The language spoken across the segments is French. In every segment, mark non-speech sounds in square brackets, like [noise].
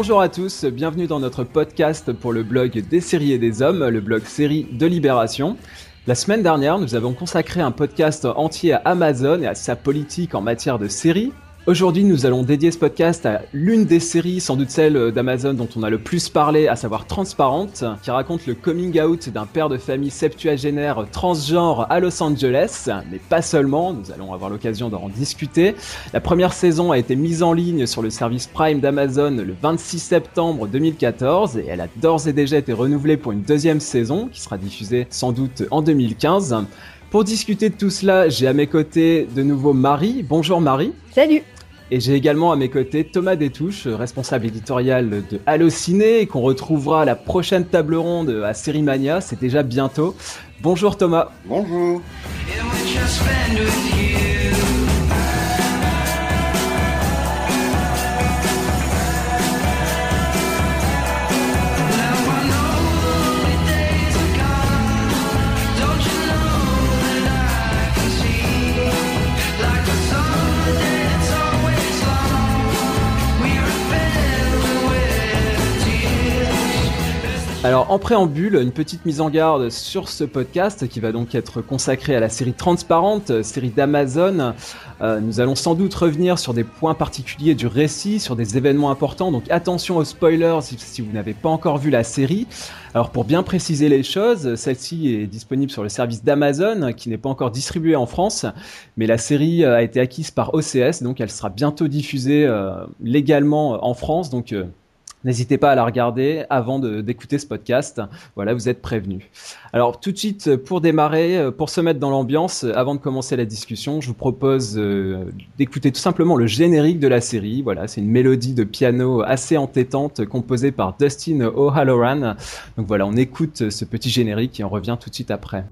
Bonjour à tous, bienvenue dans notre podcast pour le blog des séries et des hommes, le blog série de Libération. La semaine dernière, nous avons consacré un podcast entier à Amazon et à sa politique en matière de séries. Aujourd'hui, nous allons dédier ce podcast à l'une des séries, sans doute celle d'Amazon dont on a le plus parlé, à savoir Transparente, qui raconte le coming out d'un père de famille septuagénaire transgenre à Los Angeles, mais pas seulement, nous allons avoir l'occasion d'en discuter. La première saison a été mise en ligne sur le service Prime d'Amazon le 26 septembre 2014 et elle a d'ores et déjà été renouvelée pour une deuxième saison qui sera diffusée sans doute en 2015. Pour discuter de tout cela, j'ai à mes côtés de nouveau Marie. Bonjour Marie. Salut. Et j'ai également à mes côtés Thomas Détouche, responsable éditorial de Allociné, qu'on retrouvera à la prochaine table ronde à Sérimania, c'est déjà bientôt. Bonjour Thomas. Bonjour. Alors en préambule, une petite mise en garde sur ce podcast qui va donc être consacré à la série Transparente, série d'Amazon. Euh, nous allons sans doute revenir sur des points particuliers du récit, sur des événements importants, donc attention aux spoilers si, vous n'avez pas encore vu la série. Alors pour bien préciser les choses, celle-ci est disponible sur le service d'Amazon qui n'est pas encore distribué en France, mais la série a été acquise par OCS, donc elle sera bientôt diffusée euh, légalement en France, donc euh, N'hésitez pas à la regarder avant d'écouter ce podcast. Voilà, vous êtes prévenus. Alors tout de suite, pour démarrer, euh, pour se mettre dans l'ambiance, euh, avant de commencer la discussion, je vous propose euh, d'écouter tout simplement le générique de la série. Voilà, c'est une mélodie de piano assez entêtante composée par Dustin O'Halloran. Donc voilà, on écoute ce petit générique et on revient tout de suite après.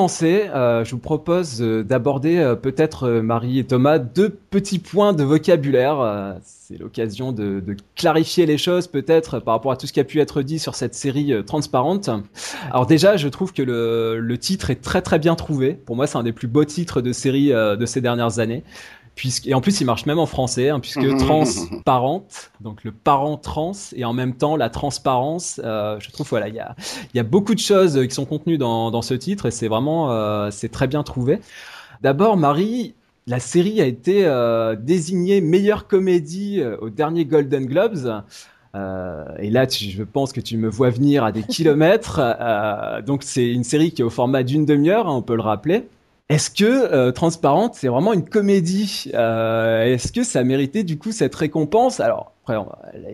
Commencer, euh, je vous propose euh, d'aborder euh, peut-être Marie et Thomas deux petits points de vocabulaire. c'est l'occasion de, clarifier les choses peut-être par rapport à tout ce qui a pu être dit sur cette série transparente. Alors déjà, je trouve que le, le, titre est très très bien trouvé. Pour moi, c'est un des plus beaux titres de série de ces dernières années et en plus il marche même en français hein, puisque mhm. transparente donc le parent trans et en même temps la transparence euh, je trouve voilà il y a il y a beaucoup de choses qui sont contenues dans, dans ce titre et c'est vraiment euh, c'est très bien trouvé d'abord Marie la série a été euh, désignée meilleure comédie au dernier Golden Globes et là, je pense que tu me vois venir à des [laughs] kilomètres. donc, c'est une série qui est au format d'une demi-heure, hein, on peut le rappeler. Est-ce que euh, Transparente, c'est vraiment une comédie euh, Est-ce que ça méritait du coup cette récompense? Alors, après,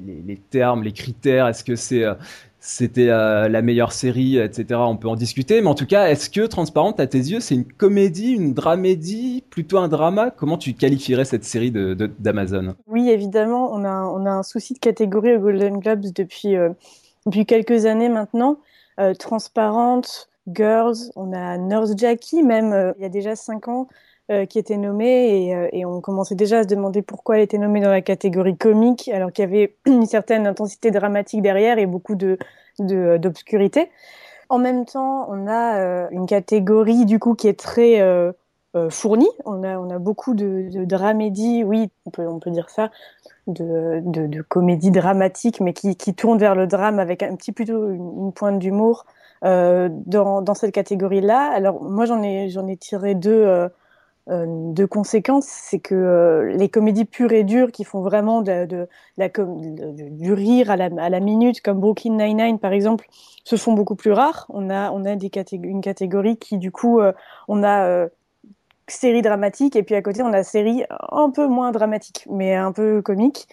les, termes, les critères, est-ce que euh, c'était la meilleure série, etc. On peut en discuter, mais en tout cas, est-ce que Transparente, à tes yeux, c'est une comédie, une dramédie, plutôt un drama? Comment tu qualifierais cette série d'Amazon? Oui, évidemment, on a, un souci de catégorie au Golden Globes depuis quelques années maintenant. Transparente, Girls, on a Nurse Jackie, même euh, il y a déjà cinq ans, euh, qui était nommée et, euh, et, on commençait déjà à se demander pourquoi elle était nommée dans la catégorie comique, alors qu'il y avait [clears throat] une certaine intensité dramatique derrière et beaucoup de d'obscurité. En même temps, on a une catégorie du coup qui est très fournie. On a, a beaucoup de, de oui, on peut, on peut dire ça, de, de, de comédies dramatiques, mais qui, qui tournent vers le drame avec un petit plutôt une, une pointe d'humour euh, dans, dans, cette catégorie-là. Alors moi j'en ai j'en ai tiré deux euh, euh deux conséquences, c'est que euh, les comédies pures et dures qui font vraiment de, de, la du rire à la, à la, minute, comme Brooklyn Nine-Nine par exemple, se font beaucoup plus rares. On a, on a des une catégorie qui du coup, on a série dramatique et puis à côté on a série un peu moins dramatique, mais un peu comique.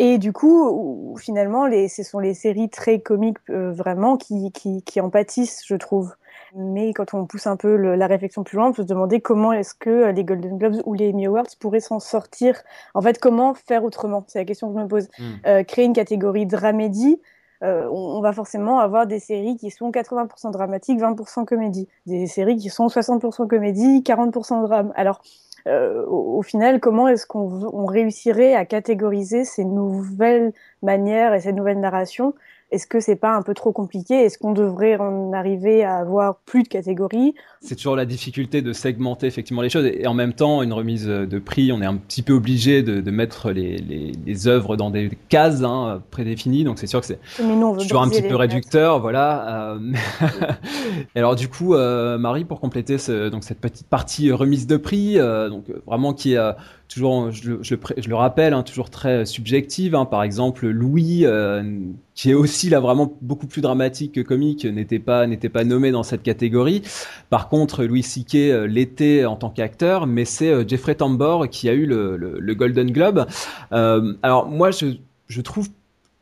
Et du coup, finalement, les, ce sont les séries très comiques vraiment qui, qui, qui en pâtissent, je trouve. Mais quand on pousse un peu la réflexion plus loin, on peut se demander comment est-ce que euh, les Golden Globes ou les Emmy Awards pourraient s'en sortir. En fait, comment faire autrement? C'est la question que je me pose. Hmm. Euh, créer une catégorie dramédie, euh, on, va forcément avoir des séries qui sont 80% dramatiques, 20% comédie. Des séries qui sont 60% comédie, 40% drame. Alors, au, final, comment est-ce qu'on réussirait à catégoriser ces nouvelles manières et ces nouvelles narrations est-ce que c'est pas un peu trop compliqué? Est-ce qu'on devrait en arriver à avoir plus de catégories? C'est toujours la difficulté de segmenter effectivement les choses et en même temps une remise de prix, on est un petit peu obligé de, mettre les, les, œuvres dans des cases hein, prédéfinies, donc c'est sûr que c'est toujours un petit peu réducteur, voilà. Euh, [laughs] alors du coup, euh, Marie, pour compléter donc cette petite partie remise de prix, euh, donc vraiment qui est je, le rappelle, hein, toujours très subjective. Hein. Par exemple, Louis, euh, qui est aussi là vraiment beaucoup plus dramatique que comique, n'était pas n'était pas nommé dans cette catégorie. Par contre, Louis C.K. Euh, l'était en tant qu'acteur, mais c'est euh, Jeffrey Tambor qui a eu le, Golden Globe. alors moi, je, trouve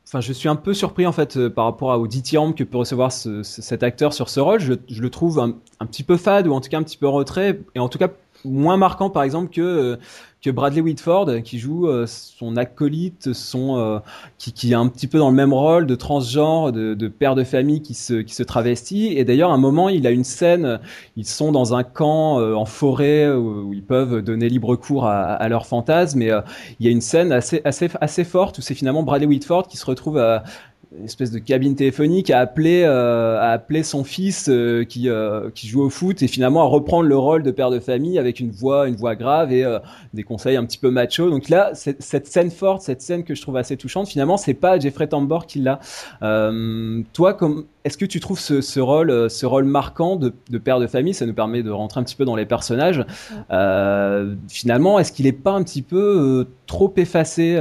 Enfin, je suis un peu surpris en fait par rapport à, au dithyrambe que peut recevoir ce, cet acteur sur ce rôle. Je, le trouve un, petit peu fade ou en tout cas un petit peu retrait et en tout cas moins marquant par exemple que que Bradley Whitford qui joue euh, son acolyte, son euh, qui, qui est un petit peu dans le même rôle de transgenre, de, de père de famille qui se qui se travestit. Et d'ailleurs, à un moment, il a une scène. Ils sont dans un camp euh, en forêt où, ils peuvent donner libre cours à, à leurs fantasmes. Et il y a une scène assez assez assez forte où c'est finalement Bradley Whitford qui se retrouve à, une espèce de cabine téléphonique à appeler euh, à appeler son fils euh, qui euh, qui joue au foot et finalement à reprendre le rôle de père de famille avec une voix une voix grave et des conseils un petit peu macho. Donc là cette scène forte cette scène que je trouve assez touchante finalement c'est pas Jeffrey Tambor qui l'a. Toi comme est-ce que tu trouves ce, ce, rôle ce rôle marquant de, de, père de famille? Ça nous permet de rentrer un petit peu dans les personnages. Finalement est-ce qu'il est pas un petit peu trop effacé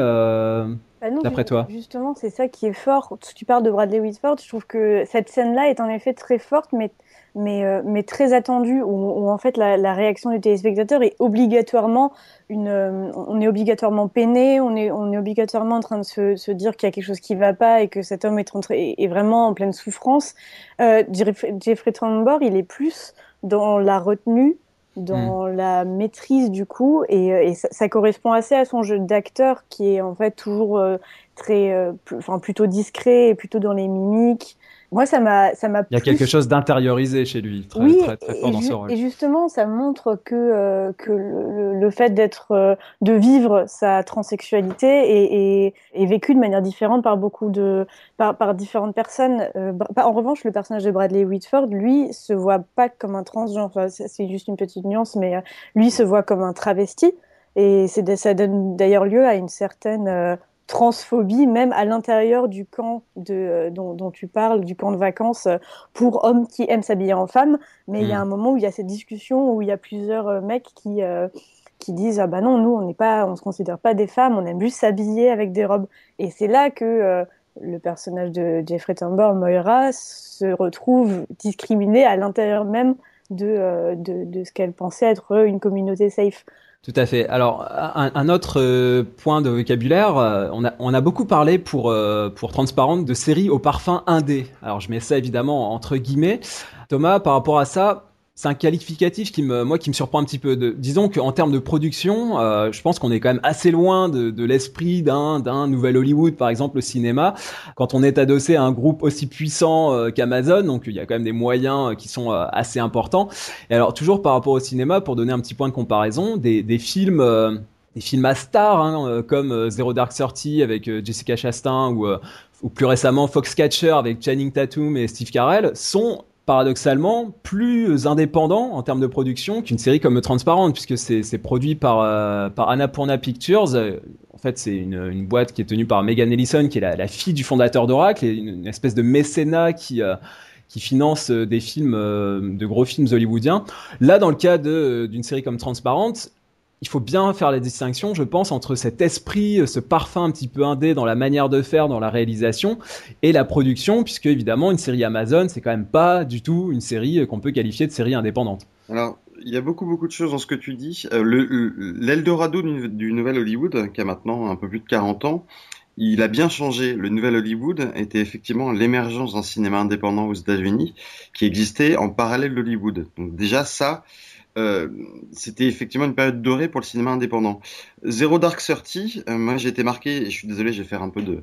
bah D'après toi Justement, c'est ça qui est fort. Tu parles de Bradley Whitford, je trouve que cette scène-là est en effet très forte, mais, mais, euh, mais très attendue, où, en fait la, la, réaction du téléspectateur est obligatoirement une. Euh, on est obligatoirement peiné, on est, on est obligatoirement en train de se, se dire qu'il y a quelque chose qui ne va pas et que cet homme est, est, vraiment en pleine souffrance. Euh, Jeffrey Tambor, il est plus dans la retenue dans hmm. la maîtrise du coup et, euh, et ça, ça, correspond assez à son jeu d'acteur qui est en fait toujours euh, très euh, enfin plutôt discret et plutôt dans les mimiques moi, ça m'a, ça m'a. Il y a quelque chose d'intériorisé chez lui, très, oui, très, très, fort dans ce rôle. Et justement, ça montre que euh, que le, le, fait d'être, euh, de vivre sa transsexualité est, est, est, vécu de manière différente par beaucoup de, par, par différentes personnes. Euh, en revanche, le personnage de Bradley Whitford, lui, se voit pas comme un transgenre. Enfin, c'est juste une petite nuance, mais euh, lui se voit comme un travesti. Et c'est, ça donne d'ailleurs lieu à une certaine transphobie, même à l'intérieur du camp de, euh, dont, dont, tu parles, du camp de vacances euh, pour hommes qui aiment s'habiller en femme. Mais il y a mm. un moment où il y a cette discussion où il y a plusieurs euh, mecs qui, qui disent ah bah non, nous on n'est pas, on se considère pas des femmes, on aime juste s'habiller avec des robes. Et c'est là que le personnage de Jeffrey Tambor, Moira, se retrouve discriminé à l'intérieur même de, de, de ce qu'elle pensait être une communauté safe. Tout à fait. Alors, un, autre euh, point de vocabulaire, euh, on, a, beaucoup parlé pour, euh, pour Transparente de séries au parfum indé. Alors, je mets ça évidemment entre guillemets. Thomas, par rapport à ça, c'est un qualificatif qui me, moi, qui me surprend un petit peu. Disons qu'en termes de production, euh, je pense qu'on est quand même assez loin de, l'esprit d'un, nouvel Hollywood, par exemple au cinéma. Quand on est adossé à un groupe aussi puissant euh, qu'Amazon, donc il y a quand même des moyens euh, qui sont assez importants. Et alors toujours par rapport au cinéma, pour donner un petit point de comparaison, des, des films des films à stars hein, comme Zero Dark Thirty avec Jessica Chastain ou, ou plus récemment Foxcatcher avec Channing Tatum et Steve Carell sont paradoxalement plus indépendant en termes de production qu'une série comme Transparente, puisque c'est produit par, euh, Annapurna Pictures. En fait, c'est une, boîte qui est tenue par Megan Ellison, qui est la, fille du fondateur d'Oracle, et une, espèce de mécénat qui... Euh, finance des films, euh, de gros films hollywoodiens. Là, dans le cas d'une série comme Transparente, il faut bien faire la distinction, je pense, entre cet esprit, ce parfum un petit peu indé dans la manière de faire, dans la réalisation, et la production, puisque évidemment, une série Amazon, c'est quand même pas du tout une série qu'on peut qualifier de série indépendante. Alors, il y a beaucoup, beaucoup de choses dans ce que tu dis. Euh, L'Eldorado du Nouvel Hollywood, qui a maintenant un peu plus de 40 ans, il a bien changé. Le nouvel Hollywood était effectivement l'émergence d'un cinéma indépendant aux États-Unis qui existait en parallèle d'Hollywood. Donc déjà ça, euh, c'était effectivement une période dorée pour le cinéma indépendant. Zero Dark Thirty, euh, moi j'ai été marqué, et je suis désolé, je vais faire un peu de,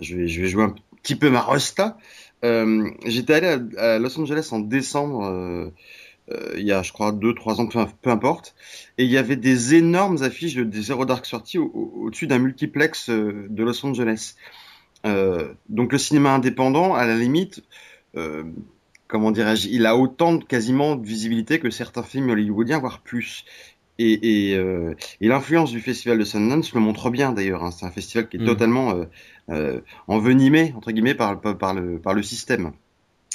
je vais, jouer un petit peu ma rosta. Euh, J'étais allé à, Los Angeles en décembre, il y a je crois deux trois ans, peu, importe, et il y avait des énormes affiches de, Zero Dark Thirty au-dessus d'un multiplex de Los Angeles. donc le cinéma indépendant, à la limite, comment dirais-je, il a autant de, quasiment de visibilité que certains films hollywoodiens, voire plus. Et, et, euh, et l'influence du festival de Sundance le montre bien d'ailleurs. Hein. C'est un festival qui est mm. totalement euh, euh, envenimé entre guillemets par, par, le, par le système.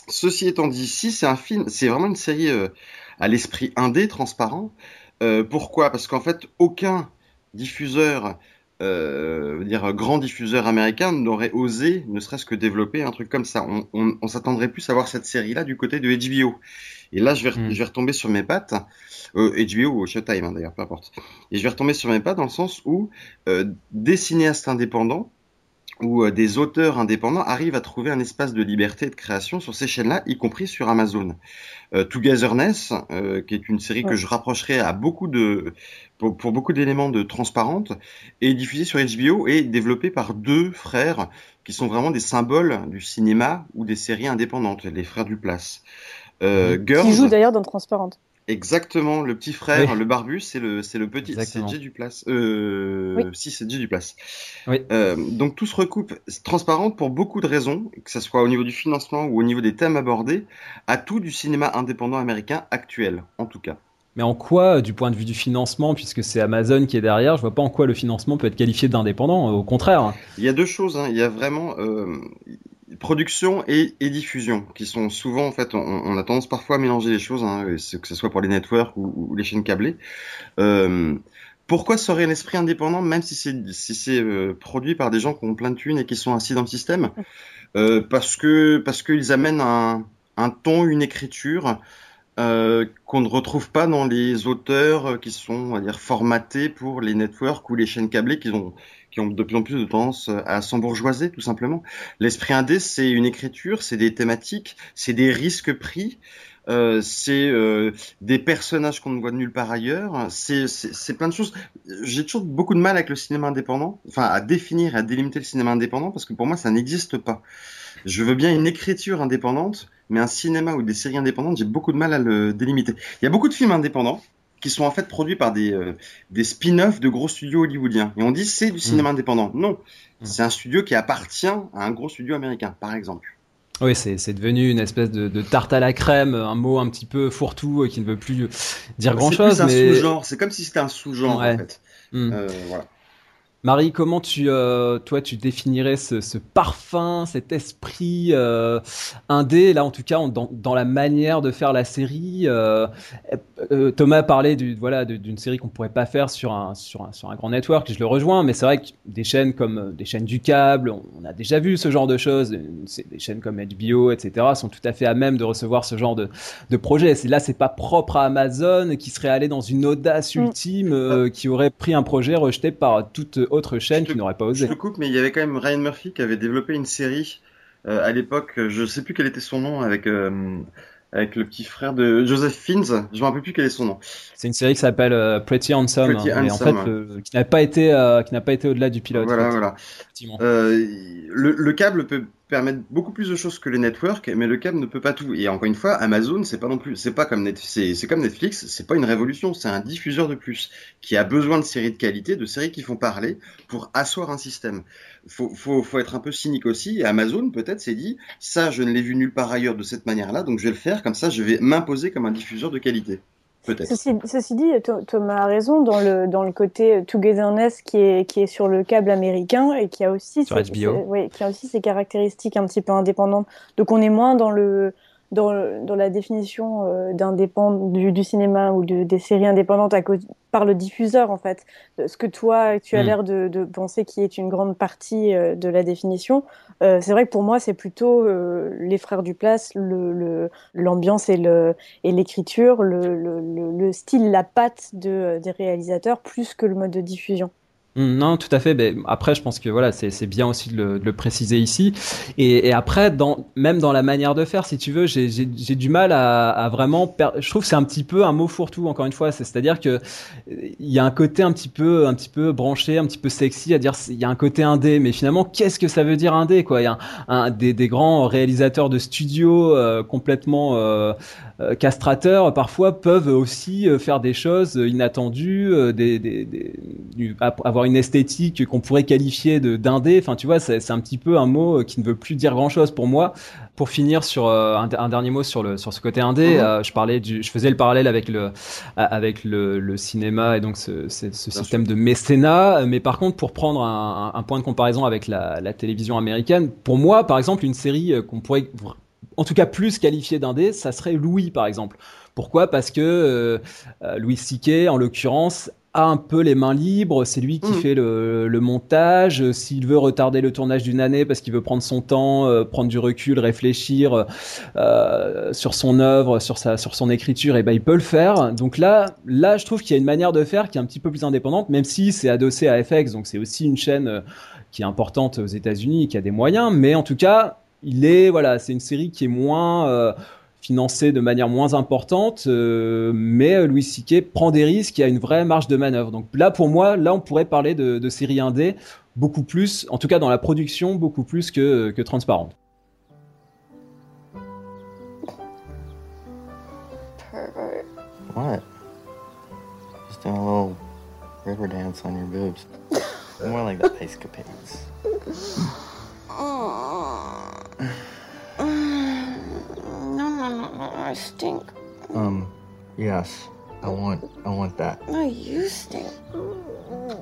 Ceci étant dit, si c'est un film, c'est vraiment une série à l'esprit indé, transparent. Pourquoi? Parce qu'en fait, aucun diffuseur euh, dire grand diffuseur américain n'aurait osé, ne serait-ce que développer un truc comme ça. On, on, on s'attendrait plus à voir cette série-là du côté de HBO. Et là, je vais, mm. je vais retomber sur mes pattes, euh, HBO ou Showtime hein, d'ailleurs, peu importe. Et je vais retomber sur mes pattes dans le sens où euh, des cinéastes indépendants où euh, des auteurs indépendants arrivent à trouver un espace de liberté et de création sur ces chaînes-là, y compris sur Amazon. Euh, Togetherness, euh, qui est une série que je rapprocherai à beaucoup de, pour, beaucoup d'éléments de transparente, est diffusée sur HBO et développée par deux frères qui sont vraiment des symboles du cinéma ou des séries indépendantes, les frères Duplass. Euh, Girls, qui joue d'ailleurs dans Transparente. Exactement, le petit frère, le barbu, c'est le, c'est le petit, c'est J du place. Euh, oui. Si, c'est J du place. Oui. Euh, donc tout se recoupe transparente pour beaucoup de raisons, que ce soit au niveau du financement ou au niveau des thèmes abordés, à tout du cinéma indépendant américain actuel, en tout cas. Mais en quoi, du point de vue du financement, puisque c'est Amazon qui est derrière, je vois pas en quoi le financement peut être qualifié d'indépendant. Au contraire. Il y a deux choses. Hein. Il y a vraiment, euh, production et, diffusion, qui sont souvent, en fait, on, a tendance parfois à mélanger les choses, hein, que ce soit pour les networks ou, les chaînes câblées. Euh, pourquoi serait un esprit indépendant, même si c'est euh, produit par des gens qui ont plein de thunes et qui sont assis dans le système? Euh, Parce que parce qu'ils amènent un, ton, une écriture qu'on ne retrouve pas dans les auteurs qui sont, on va dire, formatés pour les networks ou les chaînes câblées qui ont qui ont de plus en plus de tendance à s'embourgeoiser, tout simplement. L'esprit indé, c'est une écriture, c'est des thématiques, c'est des risques pris, euh, c'est euh, des personnages qu'on ne voit nulle part ailleurs, c'est plein de choses. J'ai toujours beaucoup de mal avec le cinéma indépendant, enfin à définir à délimiter le cinéma indépendant, parce que pour moi, ça n'existe pas. Je veux bien une écriture indépendante, mais un cinéma ou des séries indépendantes, j'ai beaucoup de mal à le délimiter. Il y a beaucoup de films indépendants, qui sont en fait produits par des, euh, des spin-offs de gros studios hollywoodiens. Et on dit c'est du cinéma mm. indépendant. Non, mm. c'est un studio qui appartient à un gros studio américain, par exemple. Oui, c'est devenu une espèce de, de, tarte à la crème, un mot un petit peu fourre-tout euh, qui ne veut plus dire grand-chose. C'est mais... un sous-genre, c'est comme si c'était un sous-genre en fait. Mm. Euh, voilà. Marie, comment tu, euh, toi, tu définirais ce, ce, parfum, cet esprit euh, indé, là en tout cas dans, dans, la manière de faire la série euh, Thomas parlait du, voilà, d'une série qu'on pourrait pas faire sur un, sur, un, sur un grand network, je le rejoins, mais c'est vrai que des chaînes comme des chaînes du câble, on, on, a déjà vu ce genre de choses, des chaînes comme HBO, etc., sont tout à fait à même de recevoir ce genre de, de projet. Là, c'est pas propre à Amazon qui serait allé dans une audace mm. ultime, qui aurait pris un projet rejeté par toute autre chaîne qui n'aurait pas osé. Je te coupe, mais il y avait quand même Ryan Murphy qui avait développé une série euh, à l'époque, je sais plus quel était son nom, avec euh, avec le petit frère de Joseph Fiennes. Je me rappelle plus quel est son nom. C'est une série qui s'appelle euh, Pretty Handsome, Pretty hein, mais en fait, qui n'a pas été qui n'a pas été au-delà du pilote. Voilà, voilà. le, le câble peut permettent beaucoup plus de choses que les networks, mais le câble ne peut pas tout. Et encore une fois, Amazon, c'est pas non plus, c'est pas comme Netflix, c'est comme Netflix, c'est pas une révolution, c'est un diffuseur de plus qui a besoin de séries de qualité, de séries qui font parler pour asseoir un système. Faut, faut, faut être un peu cynique aussi. Et Amazon peut-être s'est dit, ça, je ne l'ai vu nulle part ailleurs de cette manière-là, donc je vais le faire comme ça, je vais m'imposer comme un diffuseur de qualité. Ceci, ceci, dit, Thomas a raison dans le, dans le côté togetherness qui est, qui est sur le câble américain et qui a aussi, sur ses, qui a aussi ses caractéristiques un petit peu indépendantes. Donc on est moins dans le, dans, dans la définition euh, du, du, cinéma ou de, des séries indépendantes à cause, par le diffuseur en fait. Ce que toi tu as mm. l'air de, de, penser qui est une grande partie euh, de la définition, euh, c'est vrai que pour moi c'est plutôt euh, les frères du place, l'ambiance et le et l'écriture, le, le, le, style, la patte de, des réalisateurs plus que le mode de diffusion. Non, tout à fait. Après, je pense que voilà, c'est bien aussi de le, préciser ici. Et, après, même dans la manière de faire, si tu veux, j'ai du mal à, vraiment. Je trouve que c'est un petit peu un mot fourre-tout. Encore une fois, c'est-à-dire que il y a un côté un petit peu, un petit peu branché, un petit peu sexy à dire. Il y a un côté indé, mais finalement, qu'est-ce que ça veut dire indé Il y a un, des, des, grands réalisateurs de studio euh, complètement euh, euh, castrateurs parfois peuvent aussi faire des choses inattendues, avoir une esthétique qu'on pourrait qualifier de d'indé. Enfin, tu vois, c'est un petit peu un mot qui ne veut plus dire grand chose pour moi. Pour finir sur un, un, dernier mot sur le sur ce côté indé, mhm. je parlais du, je faisais le parallèle avec le avec le, le cinéma et donc ce, ce, ce système de mécénat. Mais par contre, pour prendre un, un point de comparaison avec la, la télévision américaine, pour moi, par exemple, une série qu'on pourrait en tout cas plus qualifié d'indé, ça serait Louis par exemple. Pourquoi? Parce que euh, euh, Louis Siquet, en l'occurrence, a un peu les mains libres. C'est lui qui mm. fait le, montage. S'il veut retarder le tournage d'une année parce qu'il veut prendre son temps, euh, prendre du recul, réfléchir sur son œuvre, sur sa, sur son écriture, et eh ben il peut le faire. Donc là, là, je trouve qu'il y a une manière de faire qui est un petit peu plus indépendante, même si c'est adossé à FX. Donc c'est aussi une chaîne qui est importante aux États-Unis, qui a des moyens. Mais en tout cas, il est voilà, c'est une série qui est moins euh, financée de manière moins importante, euh, mais Louis C.K. prend des risques, il y a une vraie marge de manœuvre. Donc là, pour moi, là, on pourrait parler de, de série indé beaucoup plus, en tout cas dans la production, beaucoup plus que, que transparente. What? Just a little river dance on your boobs. More like the ice capades. [laughs] I stink. Um, yes, I want, I want that. No, you stink. [laughs]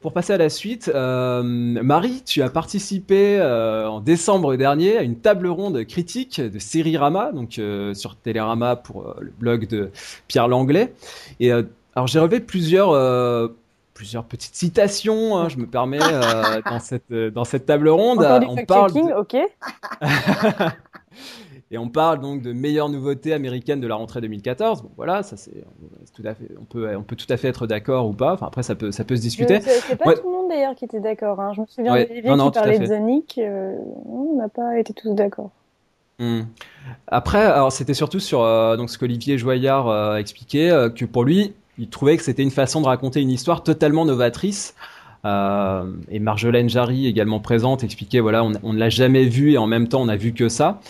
Pour passer à la suite, euh, Marie, tu as participé euh, en décembre dernier à une table ronde critique de Sérirama, donc euh, sur Télérama pour euh, le blog de Pierre Langlais. Et euh, alors j'ai relevé plusieurs plusieurs petites citations. Hein, je me permets euh, [laughs] dans cette euh, dans cette table ronde. on parle de... ok. [laughs] Et on parle donc de meilleures nouveautés américaines de la rentrée 2014. Bon, voilà, ça c'est tout à fait, on peut, on peut tout à fait être d'accord ou pas. Enfin, après, ça peut, ça peut se discuter. C'est pas tout le monde d'ailleurs qui était d'accord. Hein. Je me souviens ouais. d'Olivier qui parlait de Zonic. Euh, on n'a pas été tous d'accord. Hmm. Après, alors c'était surtout sur donc ce qu'Olivier Joyard a expliqué que pour lui, il trouvait que c'était une façon de raconter une histoire totalement novatrice. Euh, et Marjolaine Jarry, également présente, expliquait voilà, on, ne l'a jamais vu et en même temps on a vu que ça.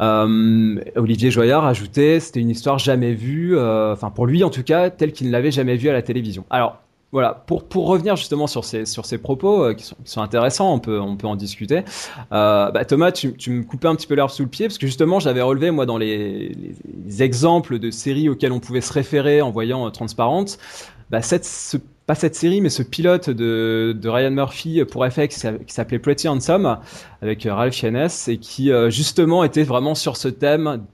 Euh, Olivier Joyard ajoutait c'était une histoire jamais vue, euh, enfin pour lui en tout cas, telle qu'il ne l'avait jamais vue à la télévision. Alors voilà, pour, pour revenir justement sur ces, sur ces propos euh, qui, sont, intéressants, on peut, on peut en discuter. Euh, bah, Thomas, tu, tu, me coupais un petit peu l'herbe sous le pied parce que justement, j'avais relevé, moi, dans les, les, exemples de séries auxquelles on pouvait se référer en voyant euh, Transparente, bah, pas cette série, mais ce pilote de, de Ryan Murphy pour FX qui s'appelait Pretty Handsome avec Ralph Fiennes et qui justement était vraiment sur ce thème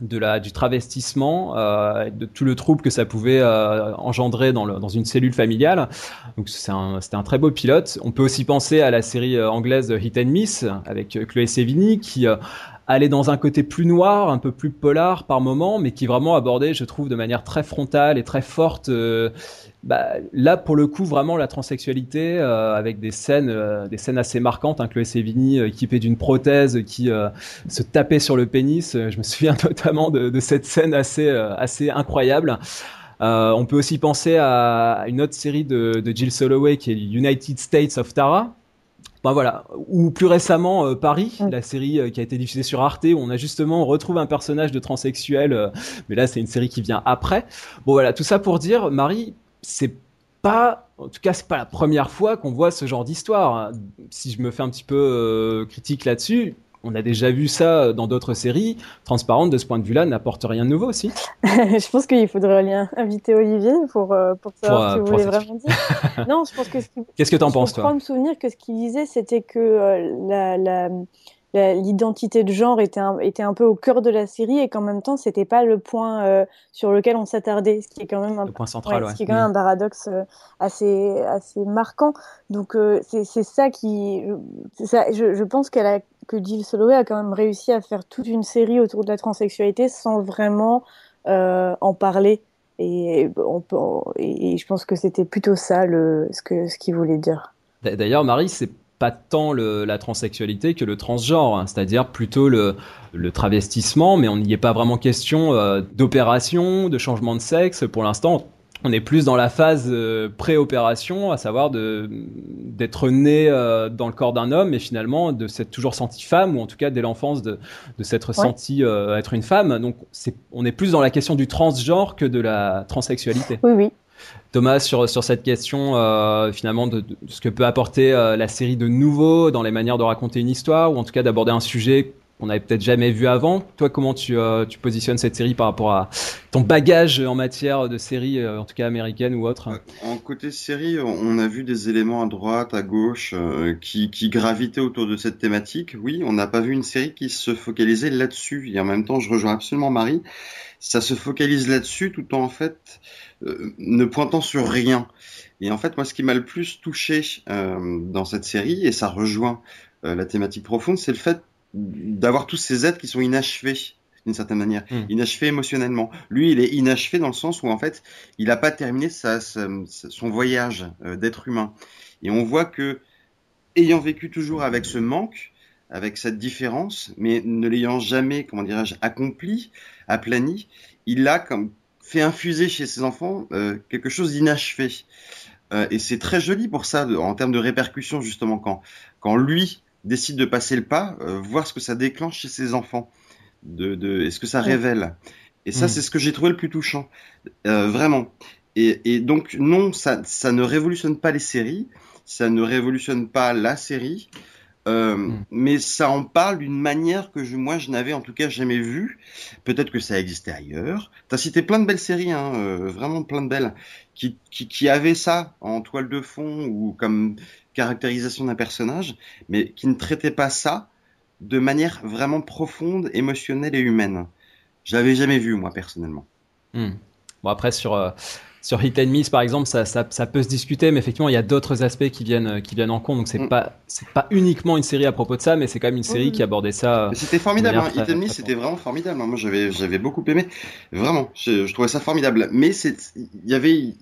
de la, du travestissement, euh, de tout le trouble que ça pouvait euh, engendrer dans, le, dans une cellule familiale. Donc c'était un, un, très beau pilote. On peut aussi penser à la série euh, anglaise Hit and Miss avec euh, Chloé Sevigny qui euh, allait dans un côté plus noir, un peu plus polar par moment, mais qui vraiment abordait, je trouve, de manière très frontale et très forte bah, là pour le coup vraiment la transsexualité euh, avec des scènes euh, des scènes assez marquantes hein, Chloé Sevigny euh, équipée d'une prothèse qui se tapait sur le pénis je me souviens [laughs] notamment de, de cette scène assez assez incroyable. On peut aussi penser à une autre série de, de Jill Soloway qui est United States of Tara ben voilà, ou plus récemment Paris, mm. la série qui a été diffusée sur Arte, où on a justement retrouvé un personnage de transsexuel, mais là c'est une série qui vient après. Bon voilà, tout ça pour dire, Marie, c'est pas, en tout cas, c'est pas la première fois qu'on voit ce genre d'histoire. Si je me fais un petit peu euh, critique là-dessus, on a déjà vu ça dans d'autres séries. Transparente, de ce point de vue-là, n'apporte rien de nouveau aussi. [laughs] je pense qu'il faudrait inviter Olivier pour, euh, pour savoir ce que vous voulez vraiment dire. [laughs] non, je pense que. Qu'est-ce que tu en penses, toi Je crois me souvenir que ce qu'il disait, c'était que euh, la, la l'identité de genre était un, était un peu au cœur de la série et qu'en même temps c'était pas le point euh, sur lequel on s'attardait ce qui est quand même un point central ouais, ce qui est quand même un mm. paradoxe euh, assez assez marquant donc euh, c'est ça qui ça, je, je, pense qu'elle a que Jill Soloway a quand même réussi à faire toute une série autour de la transsexualité sans vraiment en parler. Et, on et je pense que c'était plutôt ça le, ce qu'il ce qu'il voulait dire. D'ailleurs, Marie, c'est pas tant le, la transsexualité que le transgenre, hein. c'est-à-dire plutôt le, le, travestissement, mais on n'y est pas vraiment question euh, d'opération, de changement de sexe. Pour l'instant, on est plus dans la phase euh, pré-opération, à savoir d'être né euh, dans le corps d'un homme et finalement de s'être toujours senti femme, ou en tout cas dès l'enfance de, de s'être senti être une femme. Donc on est plus dans la question du transgenre que de la transsexualité. Oui, oui. Thomas, sur, sur cette question euh, finalement de, ce que peut apporter euh, la série de nouveau dans les manières de raconter une histoire, ou en tout cas d'aborder un sujet qu'on n'avait peut-être jamais vu avant. Toi, comment tu, euh, tu, positionnes cette série par rapport à ton bagage en matière de série, en tout cas américaine ou autre En côté série, on a vu des éléments à droite, à gauche, qui, qui gravitaient autour de cette thématique. Oui, on n'a pas vu une série qui se focalisait là-dessus. Et en même temps, je rejoins absolument Marie. Ça se focalise là-dessus tout en fait euh, ne pointant sur rien. Et en fait, moi, ce qui m'a le plus touché euh, dans cette série, et ça rejoint euh, la thématique profonde, c'est le fait d'avoir tous ces êtres qui sont inachevés d'une certaine manière, hmm. inachevés émotionnellement. Lui, il est inachevé dans le sens où en fait, il n'a pas terminé sa, son voyage d'être humain. Et on voit que, ayant vécu toujours avec ce manque, avec cette différence, mais ne l'ayant jamais, comment dirais-je, accompli, aplani, il a comme fait infuser chez ses enfants euh, quelque chose d'inachevé. Euh, et c'est très joli pour ça, en termes de répercussions, justement, quand, quand lui décide de passer le pas, euh, voir ce que ça déclenche chez ses enfants, de, ce que ça révèle. Et ça, mm. c'est ce que j'ai trouvé le plus touchant, vraiment. Et, et, donc, non, ça, ça ne révolutionne pas les séries, ça ne révolutionne pas la série, euh, hmm. Mais ça en parle d'une manière que je, moi je n'avais en tout cas jamais vue. Peut-être que ça existait ailleurs. T'as cité plein de belles séries, hein, euh, vraiment plein de belles, qui, qui, qui avaient ça en toile de fond ou comme caractérisation d'un personnage, mais qui ne traitaient pas ça de manière vraiment profonde, émotionnelle et humaine. Je l'avais jamais vu moi personnellement. Hmm. Bon après sur euh, sur Hit and Miss par exemple, ça, ça, ça, peut se discuter, mais effectivement, il y a d'autres aspects qui viennent, qui viennent en compte. Donc, c'est mm. pas, c'est pas uniquement une série à propos de ça, mais c'est quand même une série qui abordait ça. C'était formidable. Hein. Hit and Miss, c'était vraiment formidable. Hein. Moi, j'avais, j'avais beaucoup aimé. Vraiment, je, je trouvais ça formidable. Mais il y avait, il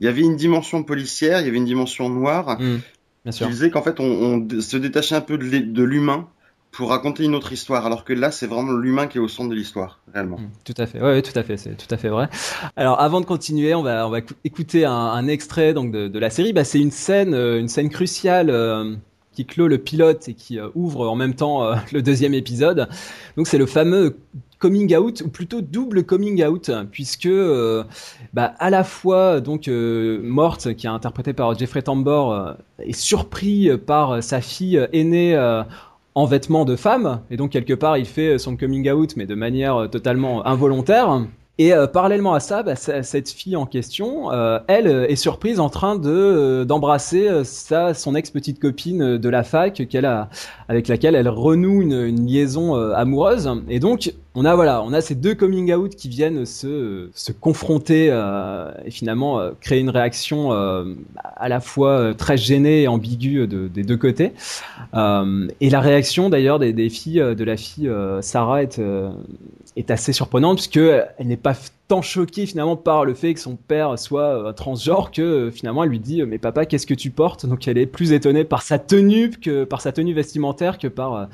y avait une dimension policière, il y avait une dimension noire. Mm. Bien sûr. Qui faisait qu'en fait, on, on, se détachait un peu de l'humain pour raconter une autre histoire, alors que là, c'est vraiment l'humain qui est au centre de l'histoire, réellement. Mmh, tout à fait, oui, tout à fait, c'est tout à fait vrai. Alors, avant de continuer, on va, on va écouter un, un extrait donc de, de la série. Bah, c'est une scène, euh, une scène cruciale euh, qui clôt le pilote et qui euh, ouvre en même temps le deuxième épisode. Donc, c'est le fameux coming out ou plutôt double coming out puisque bah, à la fois donc Mort qui est interprété par Jeffrey Tambor est surpris par sa fille aînée en vêtements de femme, et donc quelque part il fait son coming out, mais de manière euh, totalement involontaire. Et euh, parallèlement à ça, bah, cette fille en question, euh, elle est surprise en train de d'embrasser sa son ex petite copine de la fac qu'elle a avec laquelle elle renoue une, une liaison amoureuse. Et donc on a voilà, on a ces deux coming out qui viennent se, se confronter euh, et finalement euh, créer une réaction euh, à la fois très gênée et ambiguë de, des deux côtés. et la réaction d'ailleurs des, des, filles de la fille Sarah est est assez surprenante puisque elle n'est pas tant choquée finalement par le fait que son père soit transgenre que finalement elle lui dit mais papa qu'est-ce que tu portes? Donc elle est plus étonnée par sa tenue que par sa tenue vestimentaire que par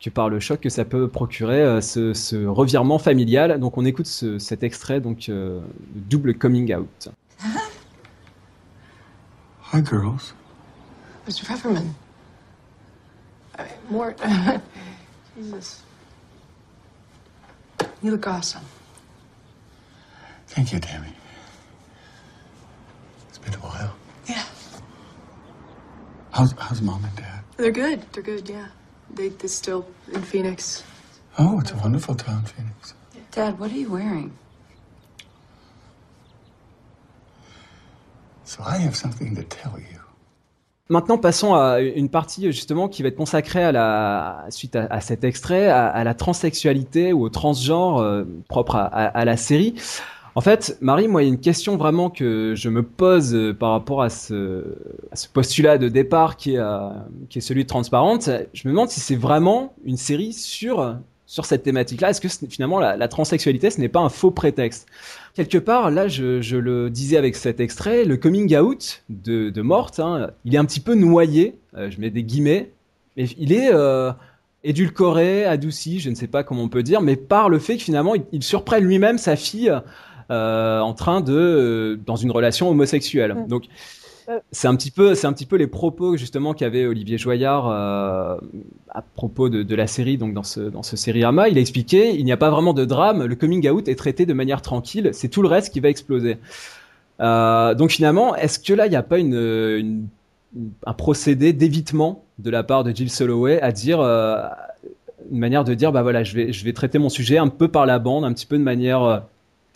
que par le choc que ça peut procurer euh, ce, ce, revirement familial. Donc on écoute ce, cet extrait, donc euh, double coming out. [laughs] Hi girls. Mr. Pfefferman. I mean, Mort. Jesus. You look awesome. Thank you, Tammy. It's been a while. Yeah. How's, how's mom and dad? They're good. They're good, yeah. They, they're still in Phoenix. Oh, it's a wonderful town, Phoenix. Dad, what are you wearing? So I have something to tell you. Maintenant, passons à une partie justement qui va être consacrée à la suite à, à cet extrait, à, à, la transsexualité ou au transgenre euh, propre à, à, la série. En fait, Marie, moi, il y a une question vraiment que je me pose euh, par rapport à ce, postulat de départ qui est, euh, qui est celui de Transparente. Je me demande si c'est vraiment une série sur, sur cette thématique-là. Est-ce que finalement la, la transsexualité, ce n'est pas un faux prétexte? Quelque part, là, je, le disais avec cet extrait, le coming out de, de Morte, hein, il est un petit peu noyé, euh, je mets des guillemets, mais il est édulcoré, adouci, je ne sais pas comment on peut dire, mais par le fait que finalement, il, il surprend lui-même sa fille en train de euh, dans une relation homosexuelle. Mm. Donc Euh. c'est un petit peu c'est un petit peu les propos justement qu'avait Olivier Joyard euh, à propos de, de la série donc dans ce dans ce sériama, il a expliqué il n'y a pas vraiment de drame, le coming out est traité de manière tranquille, c'est tout le reste qui va exploser. Euh, donc finalement, est-ce que là il n'y a pas une, une- un procédé d'évitement de la part de Jill Soloway à dire euh, une manière de dire bah voilà je vais je vais traiter mon sujet un peu par la bande un petit peu de manière euh,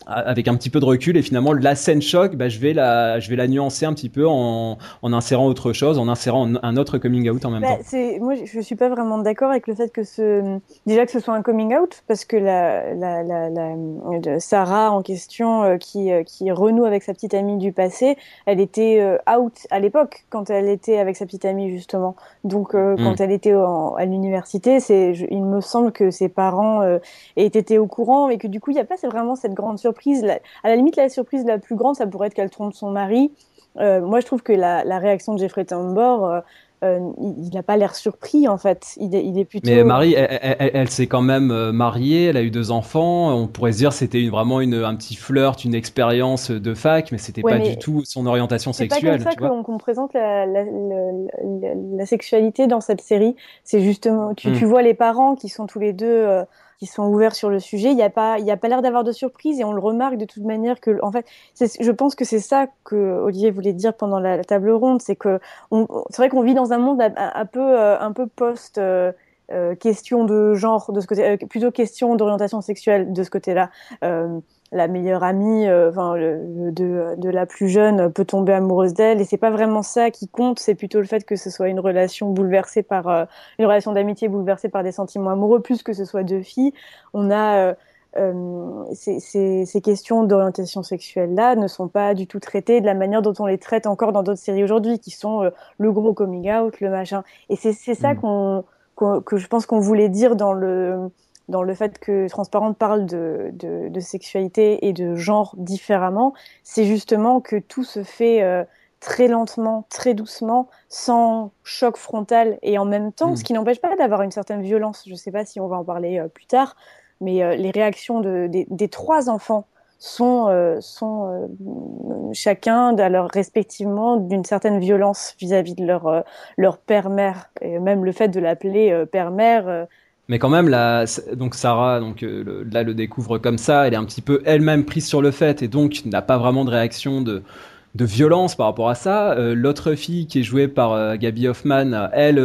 avec un petit peu de recul et finalement la scène choc bah je vais la je vais la nuancer un petit peu en, en insérant autre chose en insérant un- autre coming out en même Bah, temps c'est moi je suis pas vraiment d'accord avec le fait que ce déjà que ce soit un coming out parce que la, la, la, la- de Sarah en question euh, qui euh, qui renoue avec sa petite amie du passé elle était euh, out à l'époque quand elle était avec sa petite amie justement donc euh, Mm. quand elle était en- à l'université c'est il me semble que ses parents euh, aient été au courant et que du coup il y a pas c'est vraiment cette grande surprise La- à la limite la surprise la plus grande ça pourrait être qu'elle trompe son mari euh, moi, je trouve que la, la réaction de Jeffrey Tambor, euh, euh, il n'a pas l'air surpris en fait. Il est, il est plutôt. mais Marie elle, elle- elle- elle s'est quand même mariée elle a eu deux enfants on pourrait se dire c'était une- vraiment une, un petit flirt une expérience de fac mais c'était Ouais, pas mais du tout son orientation C'est pas sexuelle comme ça qu'on présente la, la, la, la- la sexualité dans cette série. C'est justement, tu, Mm. tu vois les parents qui sont tous les deux, euh, sont ouverts sur le sujet. Il n'y a pas, il y a pas l'air d'avoir de surprise et on le remarque de toute manière que, en fait, je pense que c'est ça que Olivier voulait dire pendant la, table ronde, c'est que c'est vrai qu'on vit dans un monde un, un peu, euh, un peu post. euh, euh, question de genre de ce côté, euh, plutôt question d'orientation sexuelle de ce côté-là. Euh, la meilleure amie, euh, enfin de, de la plus jeune peut tomber amoureuse d'elle et c'est pas vraiment ça qui compte, c'est plutôt le fait que ce soit une relation bouleversée par euh, une relation d'amitié bouleversée par des sentiments amoureux, plus que ce soit deux filles. On a euh, euh, ces, ces, ces questions d'orientation sexuelle là ne sont pas du tout traitées de la manière dont on les traite encore dans d'autres séries aujourd'hui, qui sont euh, le gros coming out, le machin. Et c'est c'est ça Mm. qu'on que je pense qu'on voulait dire dans le dans le fait que Transparente parle de, de, de sexualité et de genre différemment, c'est justement que tout se fait euh, très lentement, très doucement, sans choc frontal et en même temps, Mm. ce qui n'empêche pas d'avoir une certaine violence. Je ne sais pas si on va en parler euh, plus tard, mais euh, les réactions de, des, des trois enfants sont, euh, euh, chacun à leur respectivement d'une certaine violence vis-à-vis de leur, euh, leur père-mère. Et même le fait de l'appeler père-mère, Mais quand même, la, donc Sarah, donc le- là le découvre comme ça, elle est un petit peu elle-même prise sur le fait et donc n'a pas vraiment de réaction de, de violence par rapport à ça. L'autre fille qui est jouée par Gabby Hoffman, elle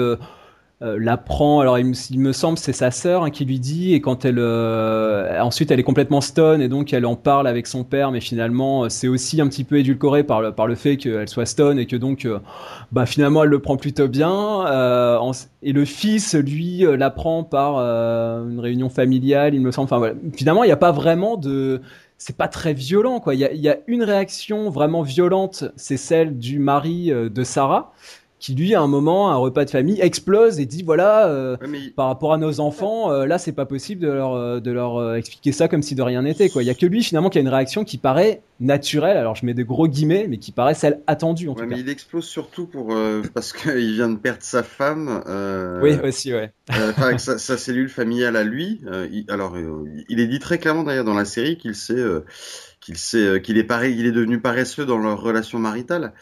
euh, euh, l'apprend. Alors il me, semble c'est sa sœur hein, qui lui dit et quand elle euh, ensuite elle est complètement stone et donc elle en parle avec son père, mais finalement euh, c'est aussi un petit peu édulcoré par le, par le fait qu'elle soit stone et que donc bah finalement elle le prend plutôt bien en- et le fils lui l'apprend par une réunion familiale il me semble enfin voilà. finalement il n'y a pas vraiment de c'est pas très violent quoi il y a, y a une réaction vraiment violente c'est celle du mari de Sarah qui lui à un moment à un repas de famille explose et dit voilà euh, Ouais, mais par rapport à nos enfants, euh, là, c'est pas possible de leur, euh, de leur euh, expliquer ça comme si de rien n'était. Quoi. Il y a que lui, finalement, qui a une réaction qui paraît naturelle. Alors, je mets des gros guillemets, mais qui paraît celle attendue, en Ouais, tout mais cas. il explose surtout pour [laughs] parce qu'il vient de perdre sa femme. Oui, aussi, ouais. avec sa, sa cellule familiale à lui. Il, alors, il est dit très clairement d'ailleurs dans la série qu'il sait euh, qu'il sait qu'il est pareil, il est devenu paresseux dans leur relation maritale.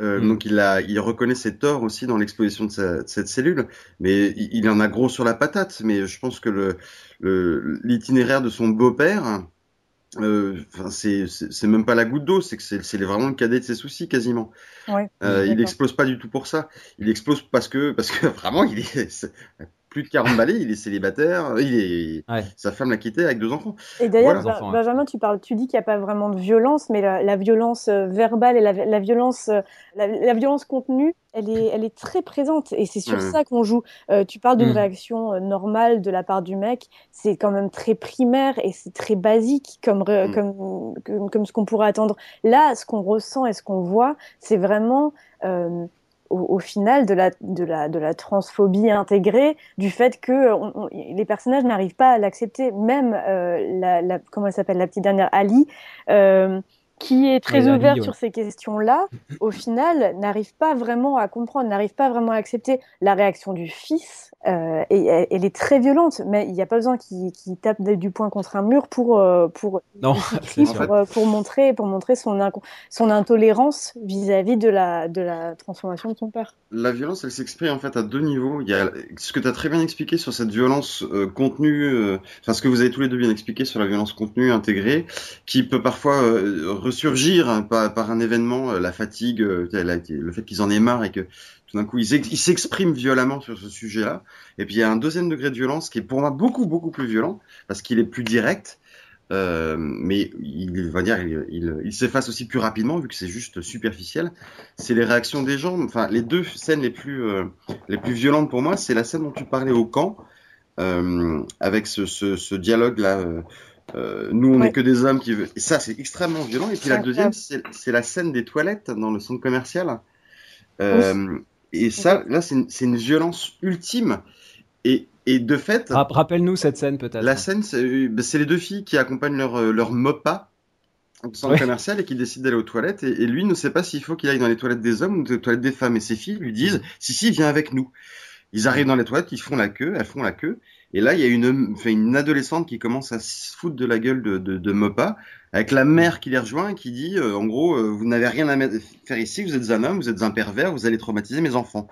Euh, Mm. Donc il a, il reconnaît ses torts aussi dans l'exposition de, cette cellule, mais il, il en a gros sur la patate. Mais je pense que le le- l'itinéraire de son beau-père, euh, c'est même pas la goutte d'eau, c'est que c'est vraiment le cadet de ses soucis quasiment. Ouais, Euh, il explose pas du tout pour ça. Il explose parce que parce que [laughs] vraiment il est plus de 40 balais, il est célibataire, il est, Ouais. sa femme l'a quitté avec deux enfants. Et d'ailleurs, Voilà. Benjamin, tu parles, tu dis qu'il n'y a pas vraiment de violence, mais la, la violence euh, verbale et la, la violence, euh, la, la violence contenue, elle est, elle est très présente. Et c'est sur Ouais. ça qu'on joue. Euh, tu parles d'une Mm. réaction euh, normale de la part du mec, c'est quand même très primaire et c'est très basique comme, ré- Mm. comme, comme, comme ce qu'on pourrait attendre. Là, ce qu'on ressent et ce qu'on voit, c'est vraiment. euh, au, au final de la, de, la, de la transphobie intégrée, du fait que euh, les personnages n'arrivent pas à l'accepter. Même euh, la, la, comment elle s'appelle, la petite dernière Ali, euh, qui est très ouais. sur ces questions-là, au final n'arrive pas vraiment à comprendre, n'arrive pas vraiment à accepter la réaction du fils. Euh, et elle, est très violente, mais il n'y a pas besoin qu'il tape du poing contre un mur pour pour, pour Non, [laughs] euh, pour montrer pour montrer son son intolérance vis-à-vis de la de la transformation de son père. La violence, elle s'exprime en fait à deux niveaux. Il y a ce que tu as très bien expliqué sur cette violence euh, contenue, euh, enfin ce que vous avez tous les deux bien expliqué sur la violence contenue intégrée, qui peut parfois hein, par, un événement, euh, la fatigue, euh, le fait qu'ils en aient marre et que tout d'un coup ils ex- ils s'expriment violemment sur ce sujet-là. Et puis il y a un deuxième degré de violence qui est pour moi beaucoup beaucoup plus violent parce qu'il est plus direct. Euh, mais il va dire, il, s'efface aussi plus rapidement vu que c'est juste superficiel. C'est les réactions des gens. Enfin, les deux scènes les plus les plus violentes pour moi, c'est la scène dont tu parlais au camp, avec ce dialogue là. Euh, nous, on n'est Ouais. que des hommes qui veulent. Et ça, c'est extrêmement violent. Et puis la deuxième, c'est c'est la scène des toilettes dans le centre commercial. Euh, Et ça, là, c'est une, c'est une violence ultime. Et, et de fait, Ra- Rappelle-nous cette scène peut-être. la scène, c'est c'est les deux filles qui accompagnent leur, euh, leur MOPA au centre Ouais. commercial et qui décident d'aller aux toilettes. Et, et lui ne sait pas s'il faut qu'il aille dans les toilettes des hommes ou dans les toilettes des femmes. Et ses filles lui disent Si, si, viens avec nous. Ils arrivent dans les toilettes, ils font la queue, elles font la queue. Et là, il y a une, une adolescente qui commence à se foutre de la gueule de, de, de MOPA, avec la mère qui les rejoint et qui dit euh, En gros, euh, vous n'avez rien à faire ici, vous êtes un homme, vous êtes un pervers, vous allez traumatiser mes enfants.